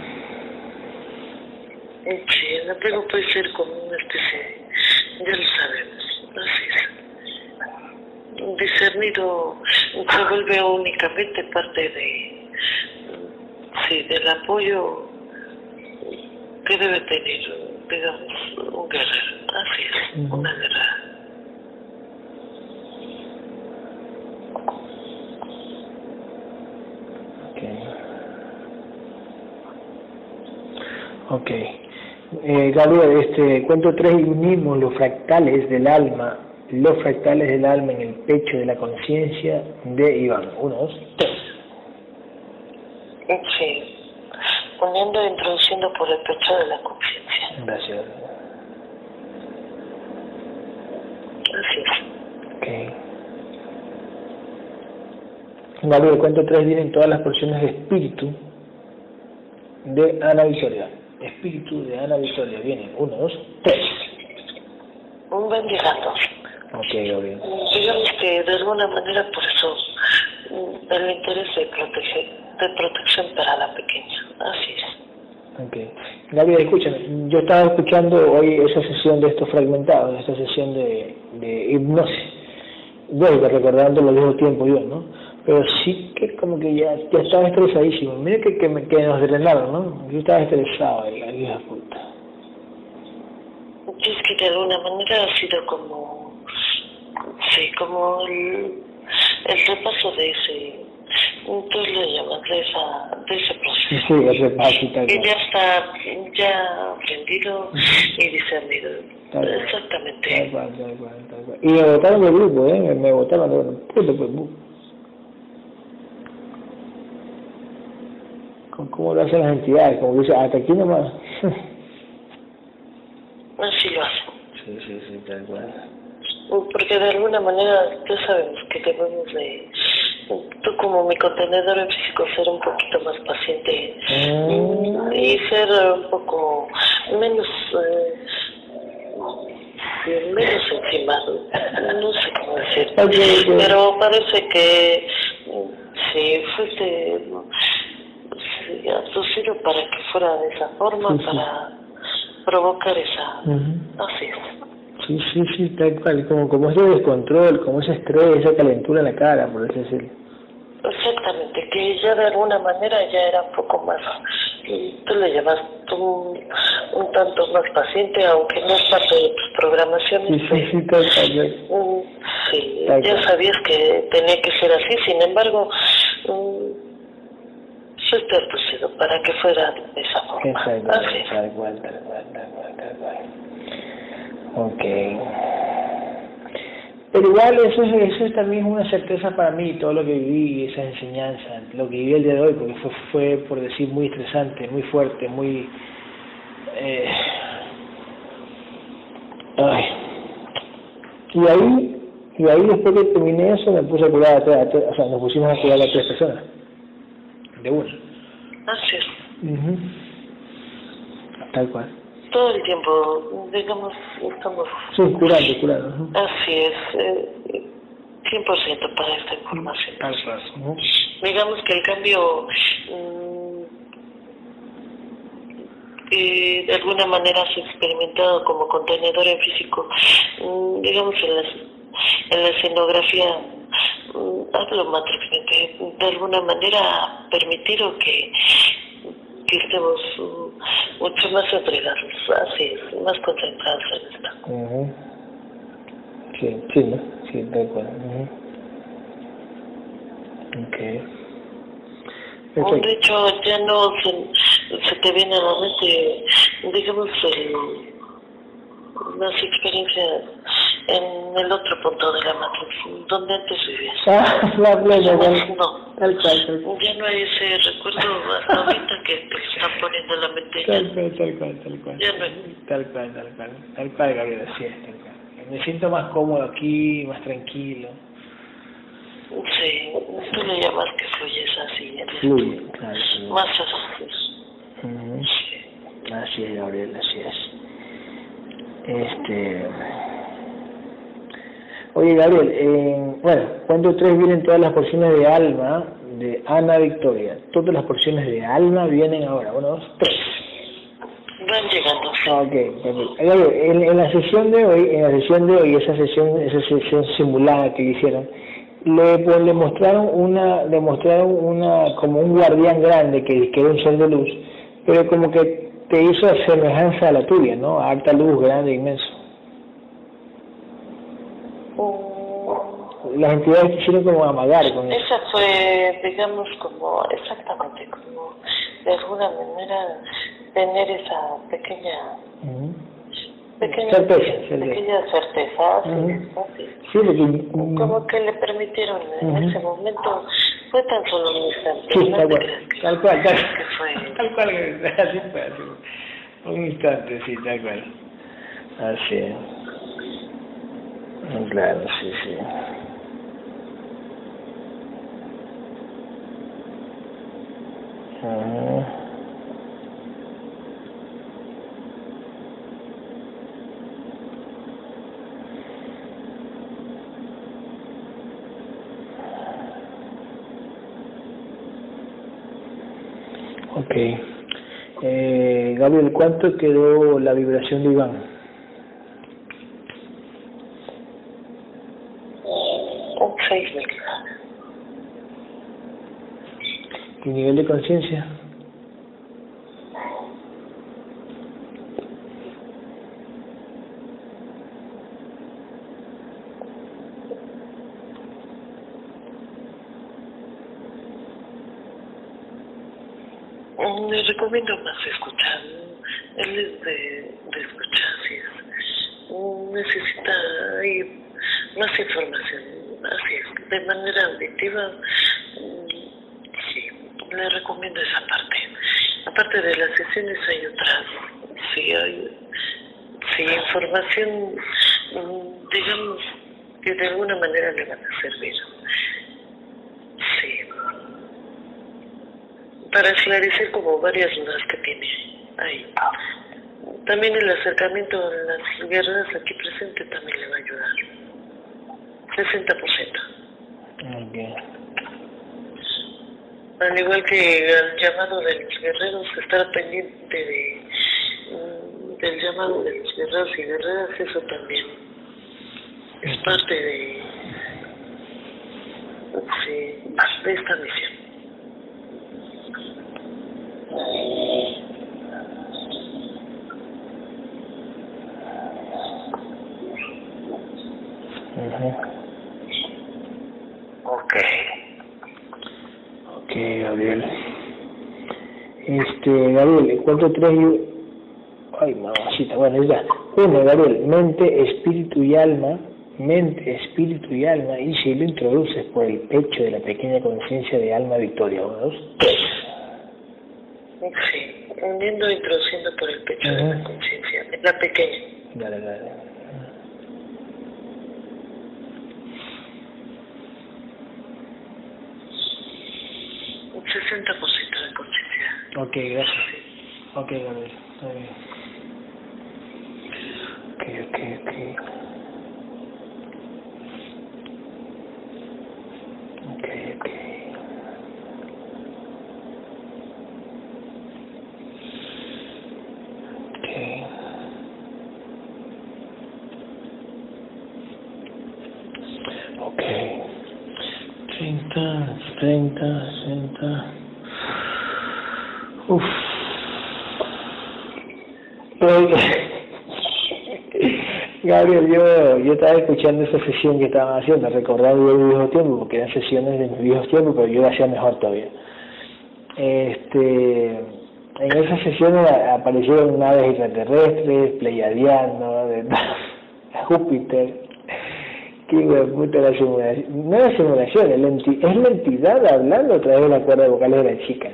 Sí, el apego puede ser como una especie, ya lo sabemos, así es. discernido se vuelve únicamente parte de, sí, del apoyo que debe tener, digamos, un guerrero. Así es, una guerra. Ok. Eh, Gabriel, este, cuento tres y unimos los fractales del alma, los fractales del alma en el pecho de la conciencia de Iván. Uno, dos, tres. Sí. Poniendo e introduciendo por el pecho de la conciencia. Gracias. Es. Ok. Gabriel, cuento tres vienen todas las porciones de espíritu de Ana Victoria. Espíritu de Ana Victoria. Vienen. Uno, dos, tres. Un buen llegando. Ok, Gabriel. Digamos que de alguna manera por eso mm, el interés de proteger, de protección para la pequeña. Así es. Ok. Gabriel, escúchame. Yo estaba escuchando hoy esa sesión de estos fragmentados, esa sesión de, de hipnosis. Vuelvo recordando lo dejo tiempo yo, ¿no? Pero sí que como que ya, ya estaba estresadísimo. Mira que, que, me, que nos drenaron, ¿no? Yo estaba estresado ahí, la vieja puta. Y es que de alguna manera ha sido como, sí, como el, el repaso de ese, tú le llamas, de, esa, de ese proceso. Sí, el repaso y tal. Que ya está, ya aprendido y discernido. Tal. Exactamente. Tal cual, tal cual, tal cual. Y me votaron del grupo, ¿eh? Me, me votaron del grupo. Bu- ¿Cómo- ¿Cómo lo hacen las entidades? Como dice, hasta aquí nomás. Así lo hace. sí, sí, sí, tal cual. Porque de alguna manera ya sabemos que debemos de, tú como mi contenedor en físico, ser un poquito más paciente Mm. y ser un poco menos, eh, menos encimado, no sé cómo decir. Pero parece que mm, sí, fuiste sí, abducido para que fuera de esa forma, Sí, sí. para provocar esa... Así es. Sí, sí, sí, tal cual. Como, como ese descontrol, como ese estrés, esa calentura en la cara, por así decirlo. Exactamente, que ya de alguna manera ya era un poco más, y tú le llamas un, un tanto más paciente, aunque no es parte de tus programaciones. Sí, sí, sí, tal cual. tal- Mm, sí, Tal ya sabías que tenía que ser así, sin embargo, mm, fuiste abducido para que fuera de esa forma. Exacto, Así tal cual, tal cual, tal cual, tal cual. Ok. Pero igual eso es, eso es también una certeza para mí, todo lo que viví, esa enseñanza, lo que viví el día de hoy, porque fue, fue por decir, muy estresante, muy fuerte, muy... Eh, ay. Y ahí, y ahí después que terminé eso me puse a curar a, todas- a todas- o sea, nos pusimos a curar a tres personas, de una. Así es. Ujú. Tal cual. Todo el tiempo, digamos, estamos... Sí, curando, curando. ujú. Así es, eh, 100% para esta información. Tal cual. ujú. digamos que el cambio mm, que de alguna manera has experimentado como contenedor en físico, mm, digamos en la, en la escenografía, mm, hablo matrixmente, de alguna manera permitido que, que estemos mm, mucho más entregados, así es, más concentrados en esto. Ujú. Sí, sí, ¿no? Sí, tal cual. ujú. Ok. De Perfecto. hecho, ya no se, se te viene a la mente, digamos, el, las experiencias en el otro punto de la matriz, donde antes vivías. Ah, la plena, tal, No, tal cual, tal cual. ya no hay ese recuerdo hasta ahorita que te están poniendo en la mente. Tal cual, tal cual, tal cual. Ya no hay. Tal cual, tal cual. Tal cual, Gabriel, así es, tal cual. Me siento más cómodo aquí, más tranquilo. Sí, tú le llamas que fluyes así, Fluye, claro. más así. Ujú. Sí. Así es, Gabriel, así es. Este. Oye, Gabriel, eh, bueno, cuando tres vienen todas las porciones de alma de Ana Victoria. Todas las porciones de alma vienen ahora. Uno, dos, tres. Van llegando. Ok, perfecto. Gabriel, en, en la sesión de hoy, en la sesión de hoy, esa sesión, esa sesión simulada que hicieron, le, pues, le mostraron una, le mostraron una, como un guardián grande que, que era un ser de luz, pero como que te hizo semejanza a la tuya, ¿no? A alta luz, grande, inmenso. Mm, Las entidades quisieron como amagar con eso. Esa fue, digamos, como, exactamente, como de alguna manera tener esa pequeña, Ujú. pequeña Certeza, certeza. pequeña certeza, sí, Ujú. sí. Sí, porque... como que le permitieron en ese momento, fue tan solo un instante, Sí, no tal cual, tal cual, tal, que fue tal cual, así fue, así fue. Un instante, sí, tal cual. Así es. Mm, Claro, sí, sí. Ujú. Ok. Eh, Gabriel, ¿cuánto quedó la vibración de Iván? un seis mil. ¿Y nivel de conciencia? Mm, Le recomiendo más escuchar. Él es de, de escuchar, sí es. Necesita más información, así es. De manera auditiva, mm, sí, le recomiendo esa parte. Aparte de las sesiones hay otras, sí hay, sí, información, mm, digamos, que de alguna manera le van a servir. Sí para esclarecer como varias dudas que tiene ahí. También el acercamiento a las guerras aquí presente también le va a ayudar. 60%. Ok. Al igual que el llamado de los guerreros, estar pendiente de, mm, del llamado de los guerreros y guerreras, eso también es parte de, de esta misión. Ujú. Ok. Ok, Gabriel. Este, Gabriel, ¿cuánto tres y... Ay, mamacita, bueno, ya. Uno, Gabriel, mente, espíritu y alma. Mente, espíritu y alma. Y si lo introduces por el pecho de la pequeña conciencia de alma victoria. Uno, dos, tres. Sí, uniendo e introduciendo por el pecho de la conciencia, la pequeña. Dale, dale. Un 60% de conciencia. Ok, gracias. Ok, Gabriel. Está bien. Ok, ok, ok. Ok, ok. Ok. Ok. 30, 30, 30. Uf. Gabriel, yo, yo estaba escuchando esa sesión que estaban haciendo, recordando mi viejo tiempo, porque eran sesiones de mis viejos tiempos, pero yo lo hacía mejor todavía. Este, en esas sesiones aparecieron naves extraterrestres, pleiadianos, de Júpiter. Qué de puta la simulación. No es simulación, es la, la entidad hablando a través de la cuerda vocal de la chica,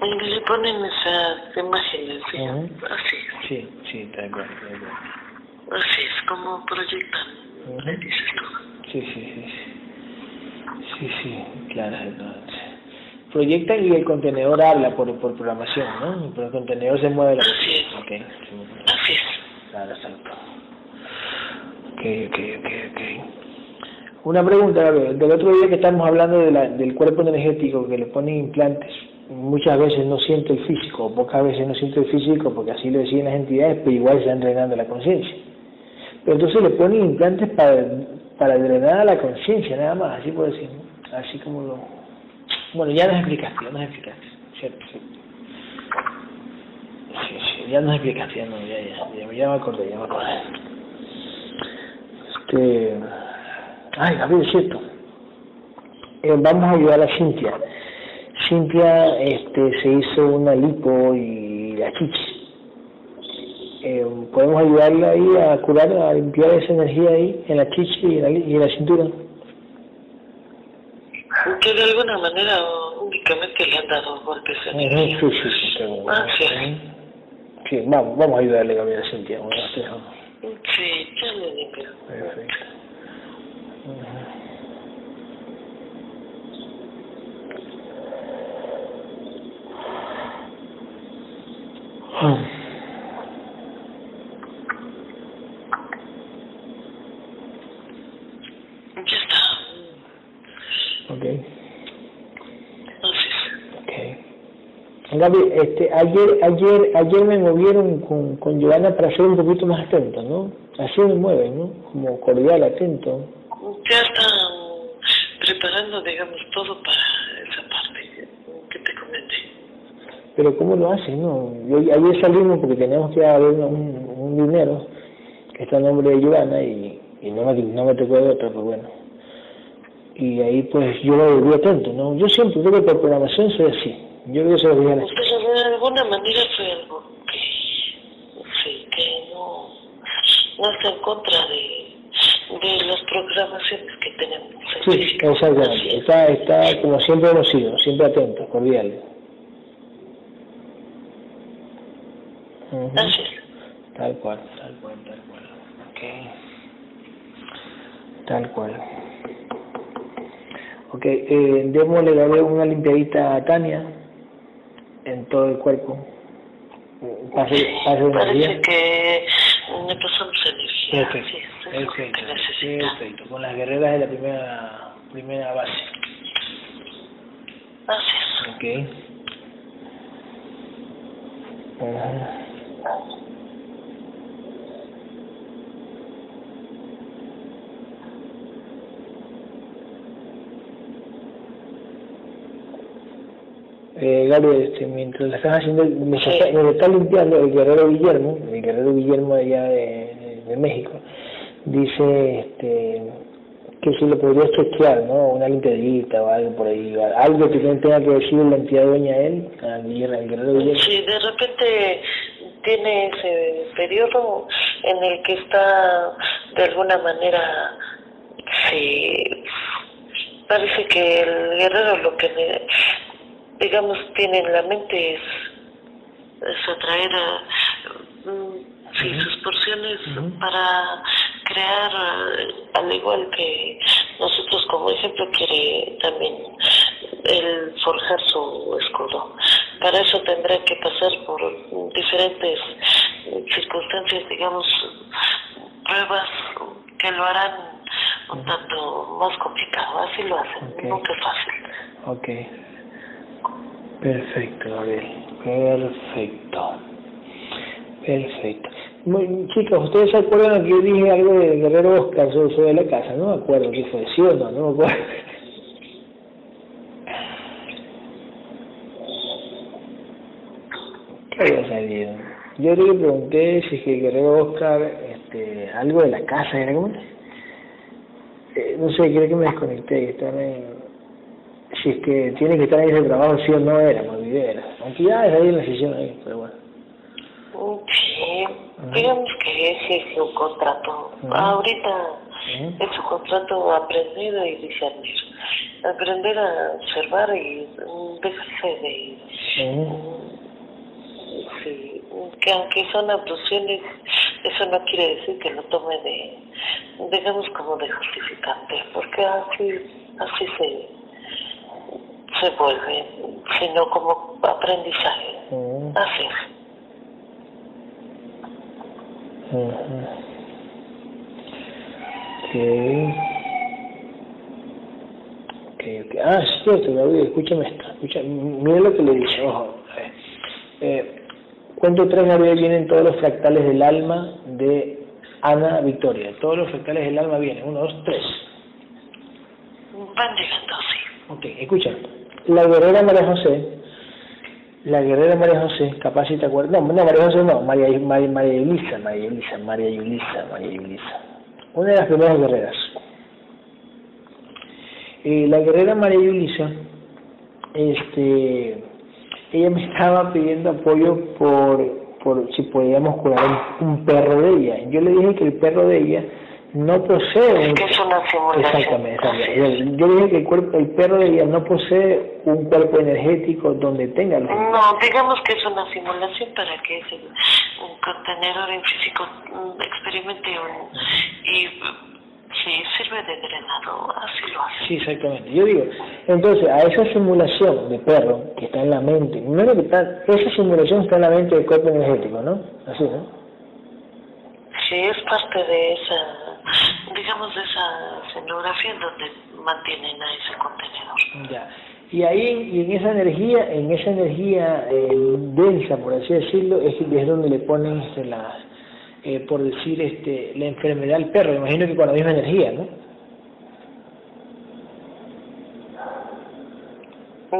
le ponen esas imágenes, sí, Ujú. así es, Sí, sí, tal cual, tal cual. así es, como proyectan, le dices tú. Sí, sí, sí. Sí, sí, claro. Proyectan y el contenedor habla por, por programación, ¿no? Pero el contenedor se mueve la Así es. Ok, sí, Así es. claro, exacto. Ok, ok, ok, ok. Una pregunta, Gabriel. Del otro día que estamos hablando de la, del cuerpo energético que le ponen implantes, muchas veces no siente el físico, pocas veces no siente el físico, porque así lo decían las entidades, pero igual se están entrenando la conciencia. Pero entonces le ponen implantes para para drenar la conciencia, nada más, así por decir, así como lo... Bueno, ya nos explicaste, ya nos explicaste, cierto, sí. Sí, ya nos explicaste, ya, no, ya, ya, ya me acordé, ya me acordé. Este... Ay, Gabriel, es cierto. Eh, vamos a ayudar a Cintia. Cintia este, se hizo una lipo y la chichi. Eh, podemos ayudarla ahí a curar, a limpiar esa energía ahí en la chichi y en la, y en la cintura. Que de alguna manera únicamente le han dado golpes Ujú, energía. Sí, sí, sí, bueno. Ah, sí. Sí, vamos, vamos a ayudarle Gabriel a Cintia. Sí, ya le limpio. Perfecto. Ya está. Ok, Así es. ok. Gaby, este, ayer, ayer, ayer me movieron con, con Giovanna para ser un poquito más atento, ¿no? Así me mueven, ¿no? Como cordial, atento. Ya están preparando, digamos, todo para esa parte que te comenté. Pero ¿cómo lo hacen, no? Yo, ayer salimos porque teníamos que dar un, dinero que está a nombre de Giovanna y, y no, me, no me tocó de otra, pues bueno. Y ahí pues yo lo volví atento, ¿no? Yo siempre creo que por programación soy así. Yo creo que se lo dije a. Pero de alguna manera fue algo que, sí, que no, no está en contra de, de las programaciones que tenemos. en Sí, exactamente. es. Está, está como siempre hemos sido, siempre atentos, cordiales. Ujú. Así es. Tal cual, tal cual, tal cual. Ok. Tal cual. Ok, eh, démosle darle una limpiadita a Tania en todo el cuerpo. Pase, pase de Parece energía. que necesitamos energía. Perfecto, Sí, perfecto. Con las guerreras de la primera, primera base. Es. Ok. Ajá. Eh, este, mientras la estás haciendo, me, Sí. está, me está limpiando el guerrero Guillermo, el guerrero Guillermo de allá de, de México, dice este, que si le podría chequear, ¿no? Una limpiadita o algo por ahí, algo que tenga que decir la entidad dueña a él, al Guillermo, al guerrero Guillermo. Si de repente tiene ese periodo en el que está de alguna manera, sí, parece que el guerrero lo que digamos tiene en la mente es, es atraer a, mm, sí, sus porciones para crear, eh, al igual que nosotros como ejemplo quiere también el forjar su escudo. Para eso tendrá que pasar por diferentes circunstancias, digamos, pruebas que lo harán un tanto más complicado. Así lo hacen, Ok. nunca es fácil. Ok. Perfecto, Gabriel. Perfecto. Perfecto. Muy, chicos, ¿ustedes se acuerdan que yo dije algo del guerrero Oscar sobre, sobre la casa? No me acuerdo qué fue, ¿sí o no? No me acuerdo. ¿Qué había salido? Yo le pregunté si es que guerrero Oscar, este, algo de la casa, ¿era cómo? Eh, no sé, creo que me desconecté estaba en si es que tiene que estar ahí ese trabajo, sí o no era, me olvidé, era. Aunque ya es ahí en la sesión ahí, pero bueno. Sí, digamos que ese es su contrato. Ahorita es su contrato aprender y discernir. Aprender a observar y mm, dejarse de... que aunque son abducciones, eso no quiere decir que lo tome de, digamos, como de justificante, porque así, así se, se vuelve, sino como aprendizaje. Ujú. Así es. Ujú. Ok. Ok, ok. Ah, es cierto, Gabriel, escúchame esto. Escucha, mira lo que le dice, ojo. Eh, cuento tres, Gabriel, vienen todos los fractales del alma de Ana Victoria. Todos los fractales del alma vienen. Uno, dos, tres. Van llegando, sí. Ok, escucha. La guerrera María José, la guerrera María José, capaz si te acuerdas, no, no, María José no, María, María, María María Elisa, María Elisa, María. Una de las primeras guerreras. Eh, la guerrera María Elisa, este, ella me estaba pidiendo apoyo por, por si podíamos curar un, un perro de ella. Yo le dije que el perro de ella no posee Es que es una simulación. Exactamente, exactamente. Yo, yo dije que el cuerpo, el perro de ella no posee un cuerpo energético donde tenga los No, digamos que es una simulación para que ese un contenedor en físico mm, experimente un, y si sirve de drenado, así lo hace. Sí, exactamente. Yo digo, entonces, a esa simulación de perro que está en la mente, primero que está, esa simulación está en la mente del cuerpo energético, ¿no? Así, ¿no? Sí, es parte de esa, digamos, de esa escenografía en donde mantienen a ese contenedor. Ya. Y ahí, y en esa energía, en esa energía eh, densa, por así decirlo, es, es donde le ponen este, la, eh, por decir, este, la enfermedad al perro. Me imagino que con la misma energía, ¿no?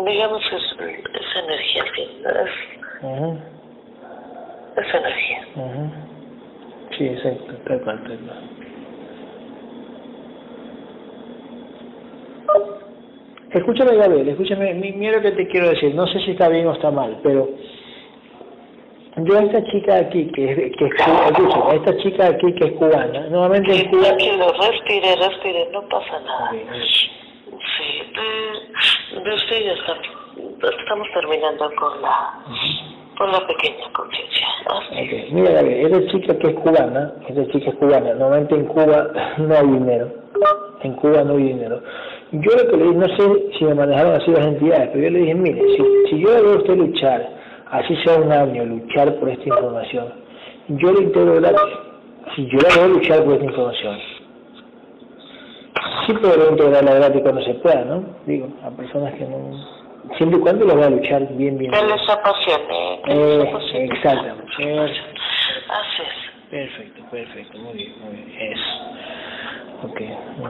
Digamos que es, es energía, sí, es, Ajá, es energía. ajá. Sí, exacto, tal cual, tal cual. Escúchame, Gabriel, escúchame, mi- mira lo que te quiero decir, no sé si está bien o está mal, pero yo a esta chica aquí, que es, que es cu- escucha, a esta chica aquí que es cubana, normalmente Sí, en Cuba... tranquilo, respire, respire, no pasa nada. Sí, de, de usted ya está, estamos terminando con la, con la pequeña conciencia. Así. Ok, Mira, Gabriel, esta chica que es cubana, esta chica es cubana, normalmente en Cuba no hay dinero, en Cuba no hay dinero. Yo lo que le dije, no sé si me manejaron así las entidades, pero yo le dije, mire, si, si yo le veo a usted luchar, así sea un año, luchar por esta información, yo le integro gratis. Si yo la veo luchar por esta información, sí podré integrarla gratis cuando se pueda, ¿no? Digo, a personas que no... Siempre y cuando lo voy a luchar bien, bien. Que les apasione. Eh, exactamente. Así es. Perfecto, perfecto, muy bien, muy bien, eso. Ok. ujú.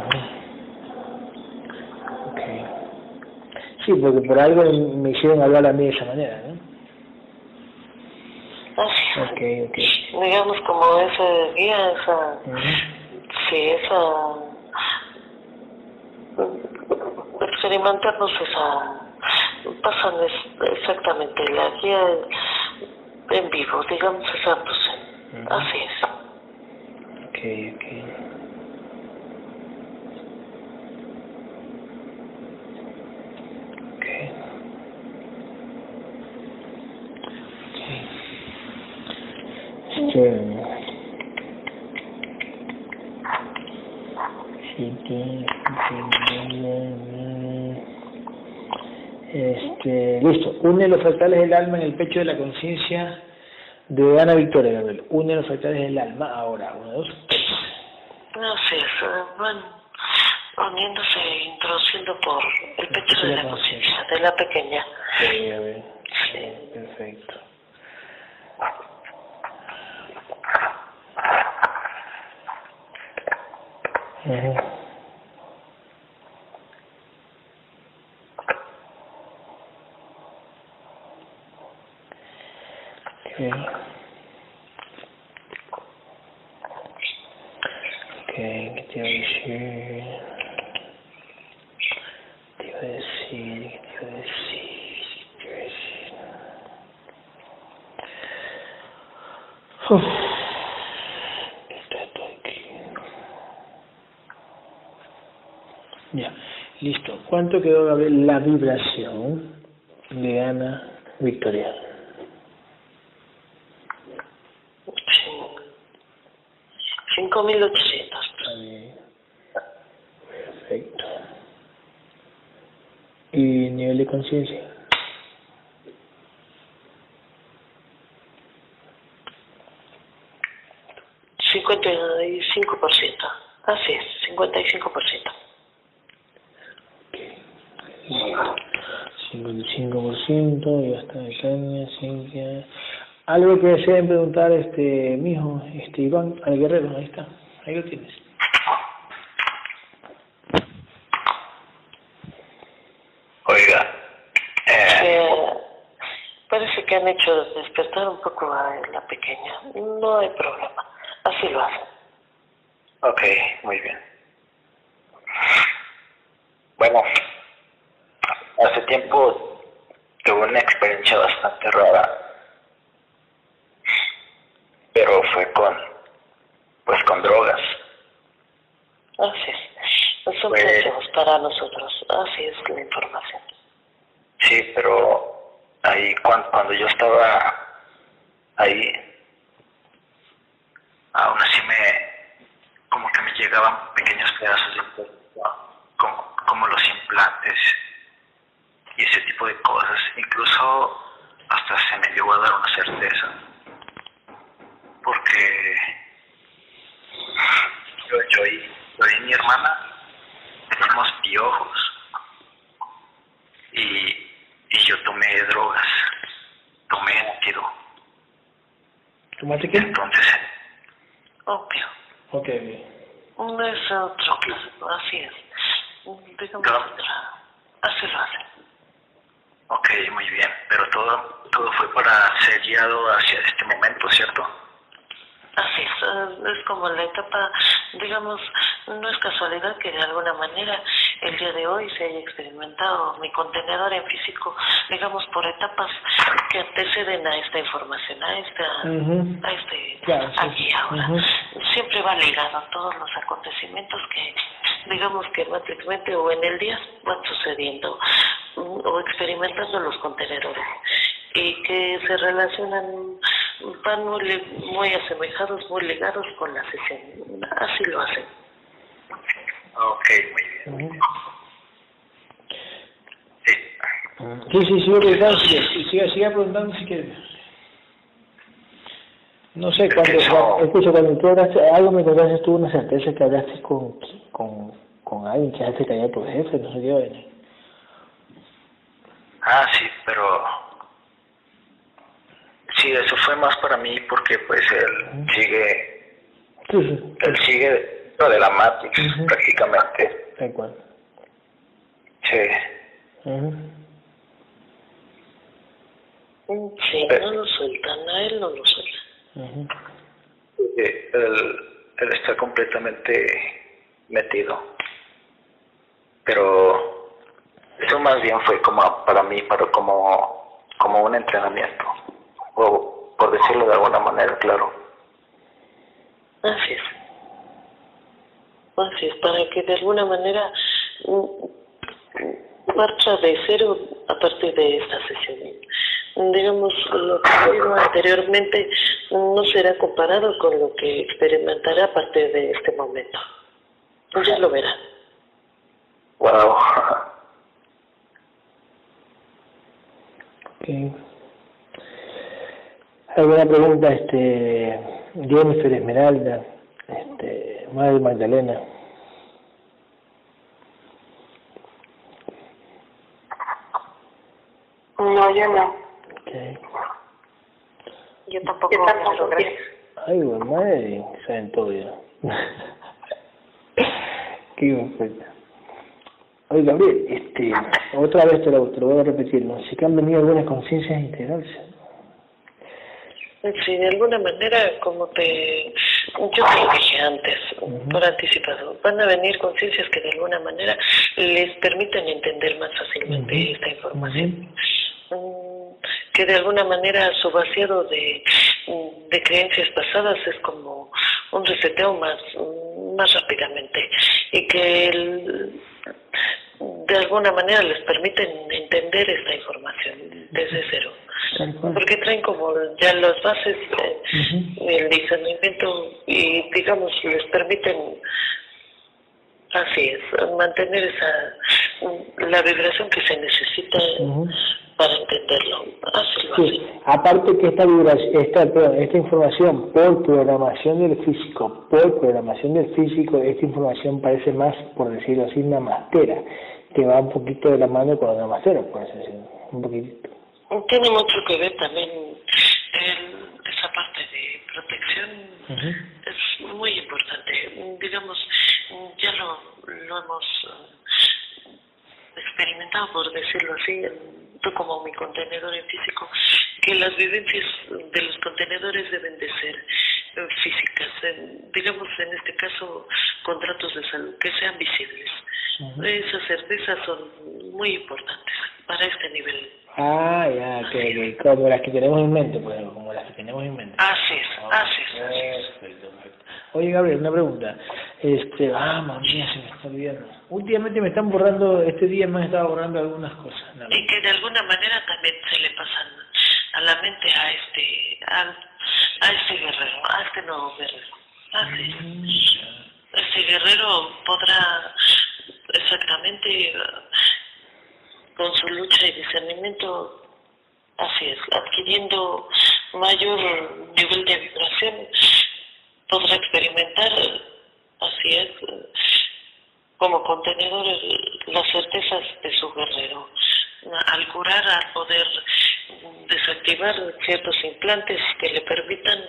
Ok. Sí, porque por algo me hicieron hablar a mí de esa manera, ¿no? Así es. Ok, ok. Digamos como ese guía, esa, sí, esa, experimentarnos esa, pasan es- exactamente la guía en vivo, digamos esa. Ujú. Así es. Ok. Ok. Este. Este, listo. Une los fractales del alma en el pecho de la conciencia de Ana Victoria Gabriel. Une los fractales del alma ahora. Uno, dos, tres. Es. eh, Van uniéndose e introduciendo por el pecho de la conciencia, de la pequeña. Sí, a ver. Sí. Perfecto. Ujú. Ok. Ok, ¿qué te iba a decir? ¿Qué te iba a decir? ¿Qué te iba a decir? ¿Qué te iba a decir? Uf. Está esto aquí. Ya, listo. ¿Cuánto quedó Gabriel, la vibración de Ana Victoria? Cinco mil ochocientos. Está bien. Perfecto. ¿Y nivel de conciencia? Cincuenta y cinco por ciento. Así es, cincuenta y cinco por ciento. 55% y hasta caña, Cintia. Algo que deseen preguntar, este, mijo, este, Iván, al guerrero, ahí está, ahí lo tienes. Oiga, eh, Eh, parece que han hecho despertar un poco a la pequeña. No hay problema. Así lo hacen. ok, muy bien. Bueno, hace tiempo una experiencia bastante rara, pero fue con, pues con drogas. Así es. Son Pues- consejos para nosotros. Así es la información. Sí, pero ahí cuando, cuando yo estaba ahí, aún así me, como que me llegaban pequeños pedazos de cuerpo, como, como los implantes y ese tipo de cosas. Incluso hasta se me llegó a dar una certeza, porque yo, yo, y, yo y mi hermana teníamos piojos y, y yo tomé drogas, tomé ácido. ¿Tomaste qué? Entonces, Obvio. Ok, bien. No es otro clásico. Así es. Digamos Claro. otra. Así lo hacen. ok, muy bien, pero todo, todo fue para ser guiado hacia este momento, ¿cierto? Así es, eh, es como la etapa, digamos, no es casualidad que de alguna manera el día de hoy se haya experimentado mi contenedor en físico, digamos, por etapas que anteceden a esta información, a esta, Ujú. a este, Claro, sí, aquí sí. ahora. Ujú. Siempre va los acontecimientos que, digamos, que matrixmente o en el día van sucediendo o experimentando los contenedores y que se relacionan, van muy, muy asemejados, muy ligados con la sesión. Así lo hacen. Ok, muy bien. Ujú. Sí. Sí, sí, sigue preguntando, si quiere. siga, siga preguntando si quiere. No sé, cuando, Eso. cuando- cuando tú hablaste, algo me contaste tú una certeza que hablaste con, con, con alguien que hace callar a tu jefe, no sé qué. Ah, sí, pero... Sí, eso fue más para mí porque pues él sigue, Sí, sí, él sigue dentro de la Matrix Ujú. prácticamente. tal cual. Sí. Ujú. Sí, no lo sueltan, a él no lo sueltan. Eh, Él, él está completamente metido. Pero eso más bien fue como para mí, para como, como un entrenamiento. O por decirlo de alguna manera, claro. Así es. Así es, para que de alguna manera mm, marcha de cero a partir de esta sesión. Digamos, lo que vivo anteriormente no será comparado con lo que experimentará a partir de este momento. Ya lo verá. Wow. Ok. ¿Alguna pregunta, este, Jennifer Esmeralda, este, Madre Magdalena? No, yo no. Okay. Yo tampoco, Yo tampoco. Ay, güey, madre, saben todo ya. Qué perfecto. Oye, Gabriel, este, otra vez te lo, te lo voy a repetir, ¿no? Sí que han venido algunas conciencias a integrarse. Sí, de alguna manera, como te, yo te lo dije antes, por anticipado, van a venir conciencias que de alguna manera les permiten entender más fácilmente Ujú. esta información. Mm, Que de alguna manera su vaciado de, de creencias pasadas es como un reseteo más, más rápidamente y que el- de alguna manera les permiten entender esta información desde cero. Porque traen como ya las bases eh, el discernimiento y digamos les permiten así es mantener esa la vibración que se necesita. Para entenderlo. Así lo Sí, aparte que esta información por programación del físico, por programación del físico, esta información parece más, por decirlo así, namastera, que va un poquito de la mano con la namastera, por así decirlo, un poquitito. tiene mucho que ver también el Es muy importante. Digamos, ya lo, lo hemos eh, experimentado, por decirlo así, como mi contenedor en físico, que las vivencias de los contenedores deben de ser eh, físicas, digamos en este caso contratos de salud, que sean visibles. Esas certezas son muy importantes para este nivel. Ah, ya, que, como las que tenemos en mente, pues, como las que tenemos en mente. Así es, así es. Perfecto, perfecto. Oye, Gabriel, una pregunta. Este, ah, mamá mía, se me está olvidando. Últimamente me están borrando, este día me han estado borrando algunas cosas. Y que de alguna manera también se le pasan a la mente a este, a, a este guerrero, a este nuevo guerrero. Así es. Mm, este guerrero podrá exactamente con su lucha y discernimiento, así es, adquiriendo mayor nivel de vibración, podrá experimentar, así es, como contenedor las certezas de su guerrero. Al curar, al poder desactivar ciertos implantes que le permitan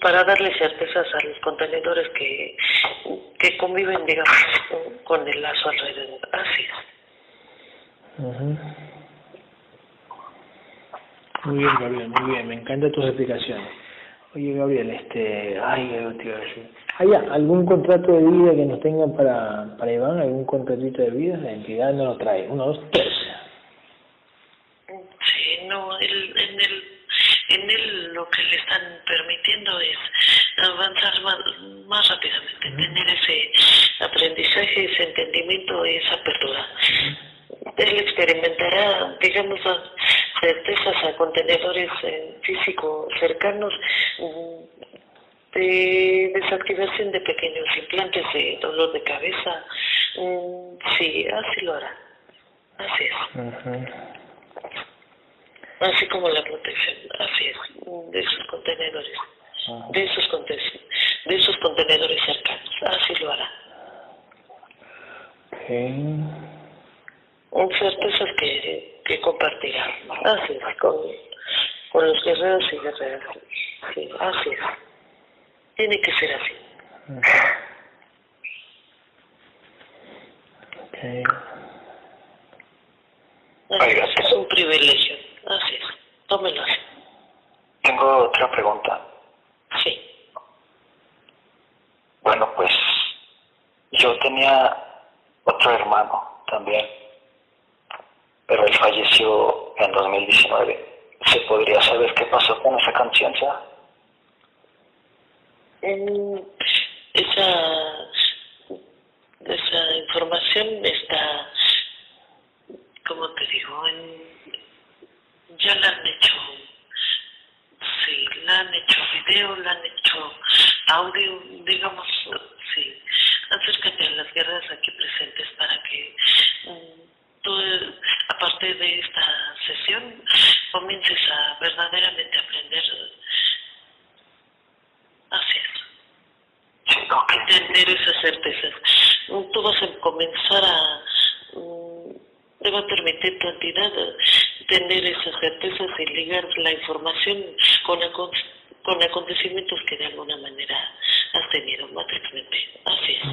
para darle certezas a los contenedores que, que conviven, digamos, con el lazo alrededor. Así. Muy bien, Gabriel, muy bien. Me encantan tus explicaciones. Oye, Gabriel, este... Ay, te iba a decir. ¿Hay algún contrato de vida que nos tengan para, para Iván? ¿Algún contratito de vida? La entidad no lo trae. Uno, dos, tres. Sí, no, el, en el en él lo que le están permitiendo es avanzar más, rápidamente, tener ese aprendizaje, ese entendimiento, esa apertura. Él experimentará, digamos, certezas a contenedores eh, físicos cercanos mm, de desactivación de pequeños implantes de dolor de cabeza. Mm, sí, así lo hará. Así es así como la protección, así es, de esos contenedores, de esos, de esos contenedores cercanos, así lo hará. Okay. Certezas que, que compartirá, así es, con, con los guerreros y guerreras, sí, así es, tiene que ser así. Okay. Es un privilegio. Así es. Tómelo. Tengo otra pregunta. Sí. Bueno, pues yo tenía otro hermano también, pero él falleció en 2019. ¿Se podría saber qué pasó con esa conciencia? esa, esa información está, como te digo, en ya le han hecho, sí, le han hecho video, le han hecho audio, digamos, sí, acércate a las guerras aquí presentes para que mm, tú, aparte de esta sesión, comiences a verdaderamente aprender así es. Tener esas certezas. Tú vas a comenzar a, te va a permitir tu entidad tener esas certezas y ligar la información con, con acontecimientos que de alguna manera has tenido matrixmente. Así es.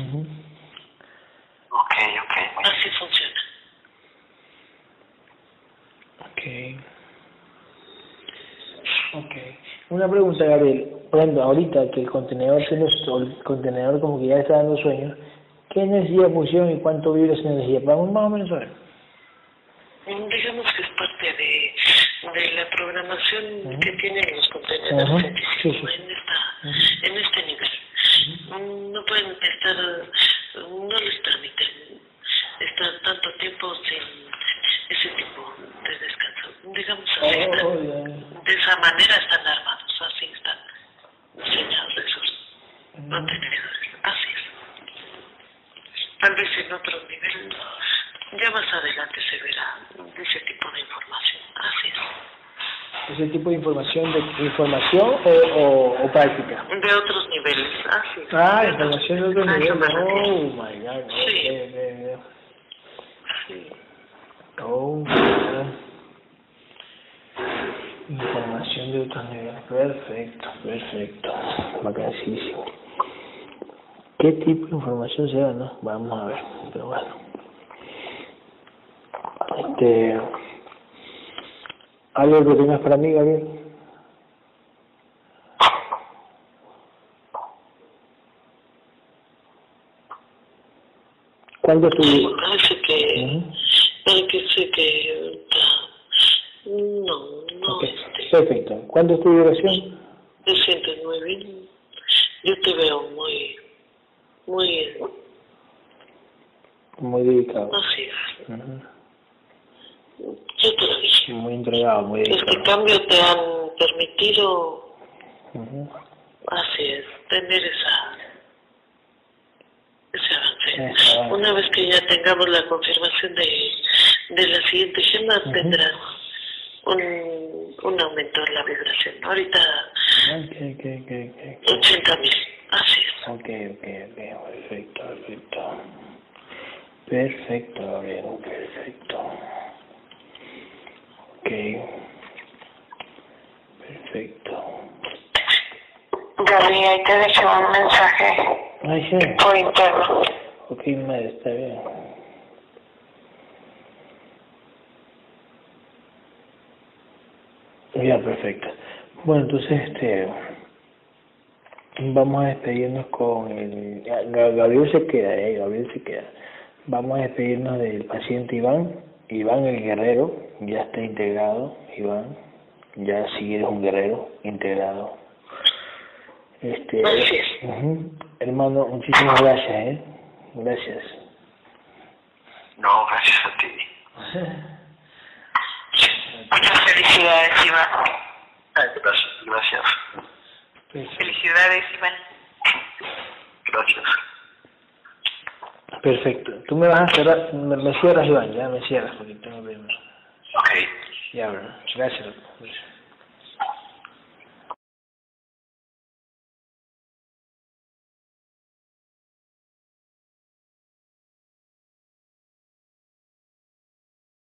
Ok, ok. Así funciona. Ok. Ok. Una pregunta, Gabriel. Por ejemplo, ahorita que el contenedor tiene el contenedor como que ya está dando sueño, ¿qué energía funciona y cuánto vive esa energía? Vamos más o menos a ver. Digamos que es parte de, de la programación que tienen los contenedores en, esta, en este nivel. No pueden estar, no les permiten estar tanto tiempo sin ese tipo. Digamos así, oh, de esa manera están armados, así están diseñados esos contenedores. Así es. Tal vez en otro nivel ya más adelante se verá ese tipo de información. Así es. ¿Ese tipo de información de información o, o, práctica? De otros niveles, así es. Ah, información de otros niveles. Oh, my God. Sí. sí. Oh, my God. Información de otros niveles. Perfecto, perfecto. Vacancísimo. ¿Qué tipo de información se da, no? Vamos a ver, pero bueno. Este, ¿Algo que tengas para mí, Gabriel? ¿Cuánto es tu...? Parece que... Parece que... No, no. Este, Perfecto. ¿Cuánto es tu muy bien. Yo te veo muy... Muy... Muy dedicado. Así es. Ujú. Yo te lo dije. Muy entregado, muy Este dedicado. cambio te han permitido, Ujú. así es, tener esa, ese avance. Una vez que ya tengamos la confirmación de, de la siguiente gema, tendrás un, un aumento en la vibración. Ahorita Ok, ok, ok, ok. 80 mil, así es. Ok, ok, ok, perfecto, perfecto. Perfecto, Gabriel, perfecto. Ok. Perfecto. Gaby, ahí te dejé un mensaje Ay, sí. por interno. Ok, madre, está bien. Ya, perfecto. Bueno, entonces, este, vamos a despedirnos con el, Ga- Gabriel se queda, eh, Gabriel se queda. Vamos a despedirnos del paciente Iván, Iván el guerrero, ya está integrado, Iván, ya sí eres un guerrero integrado. Este, ujú. hermano, muchísimas gracias, eh, gracias. No, gracias a ti. Muchas felicidades, Iván. Ay, gracias, gracias, Perfecto. Felicidades, Iván. gracias. Perfecto. Tú me vas a cerrar, me, me cierras, Iván, ya me cierras porque tengo que irme. Ok. Ya, bro. Gracias. doctor.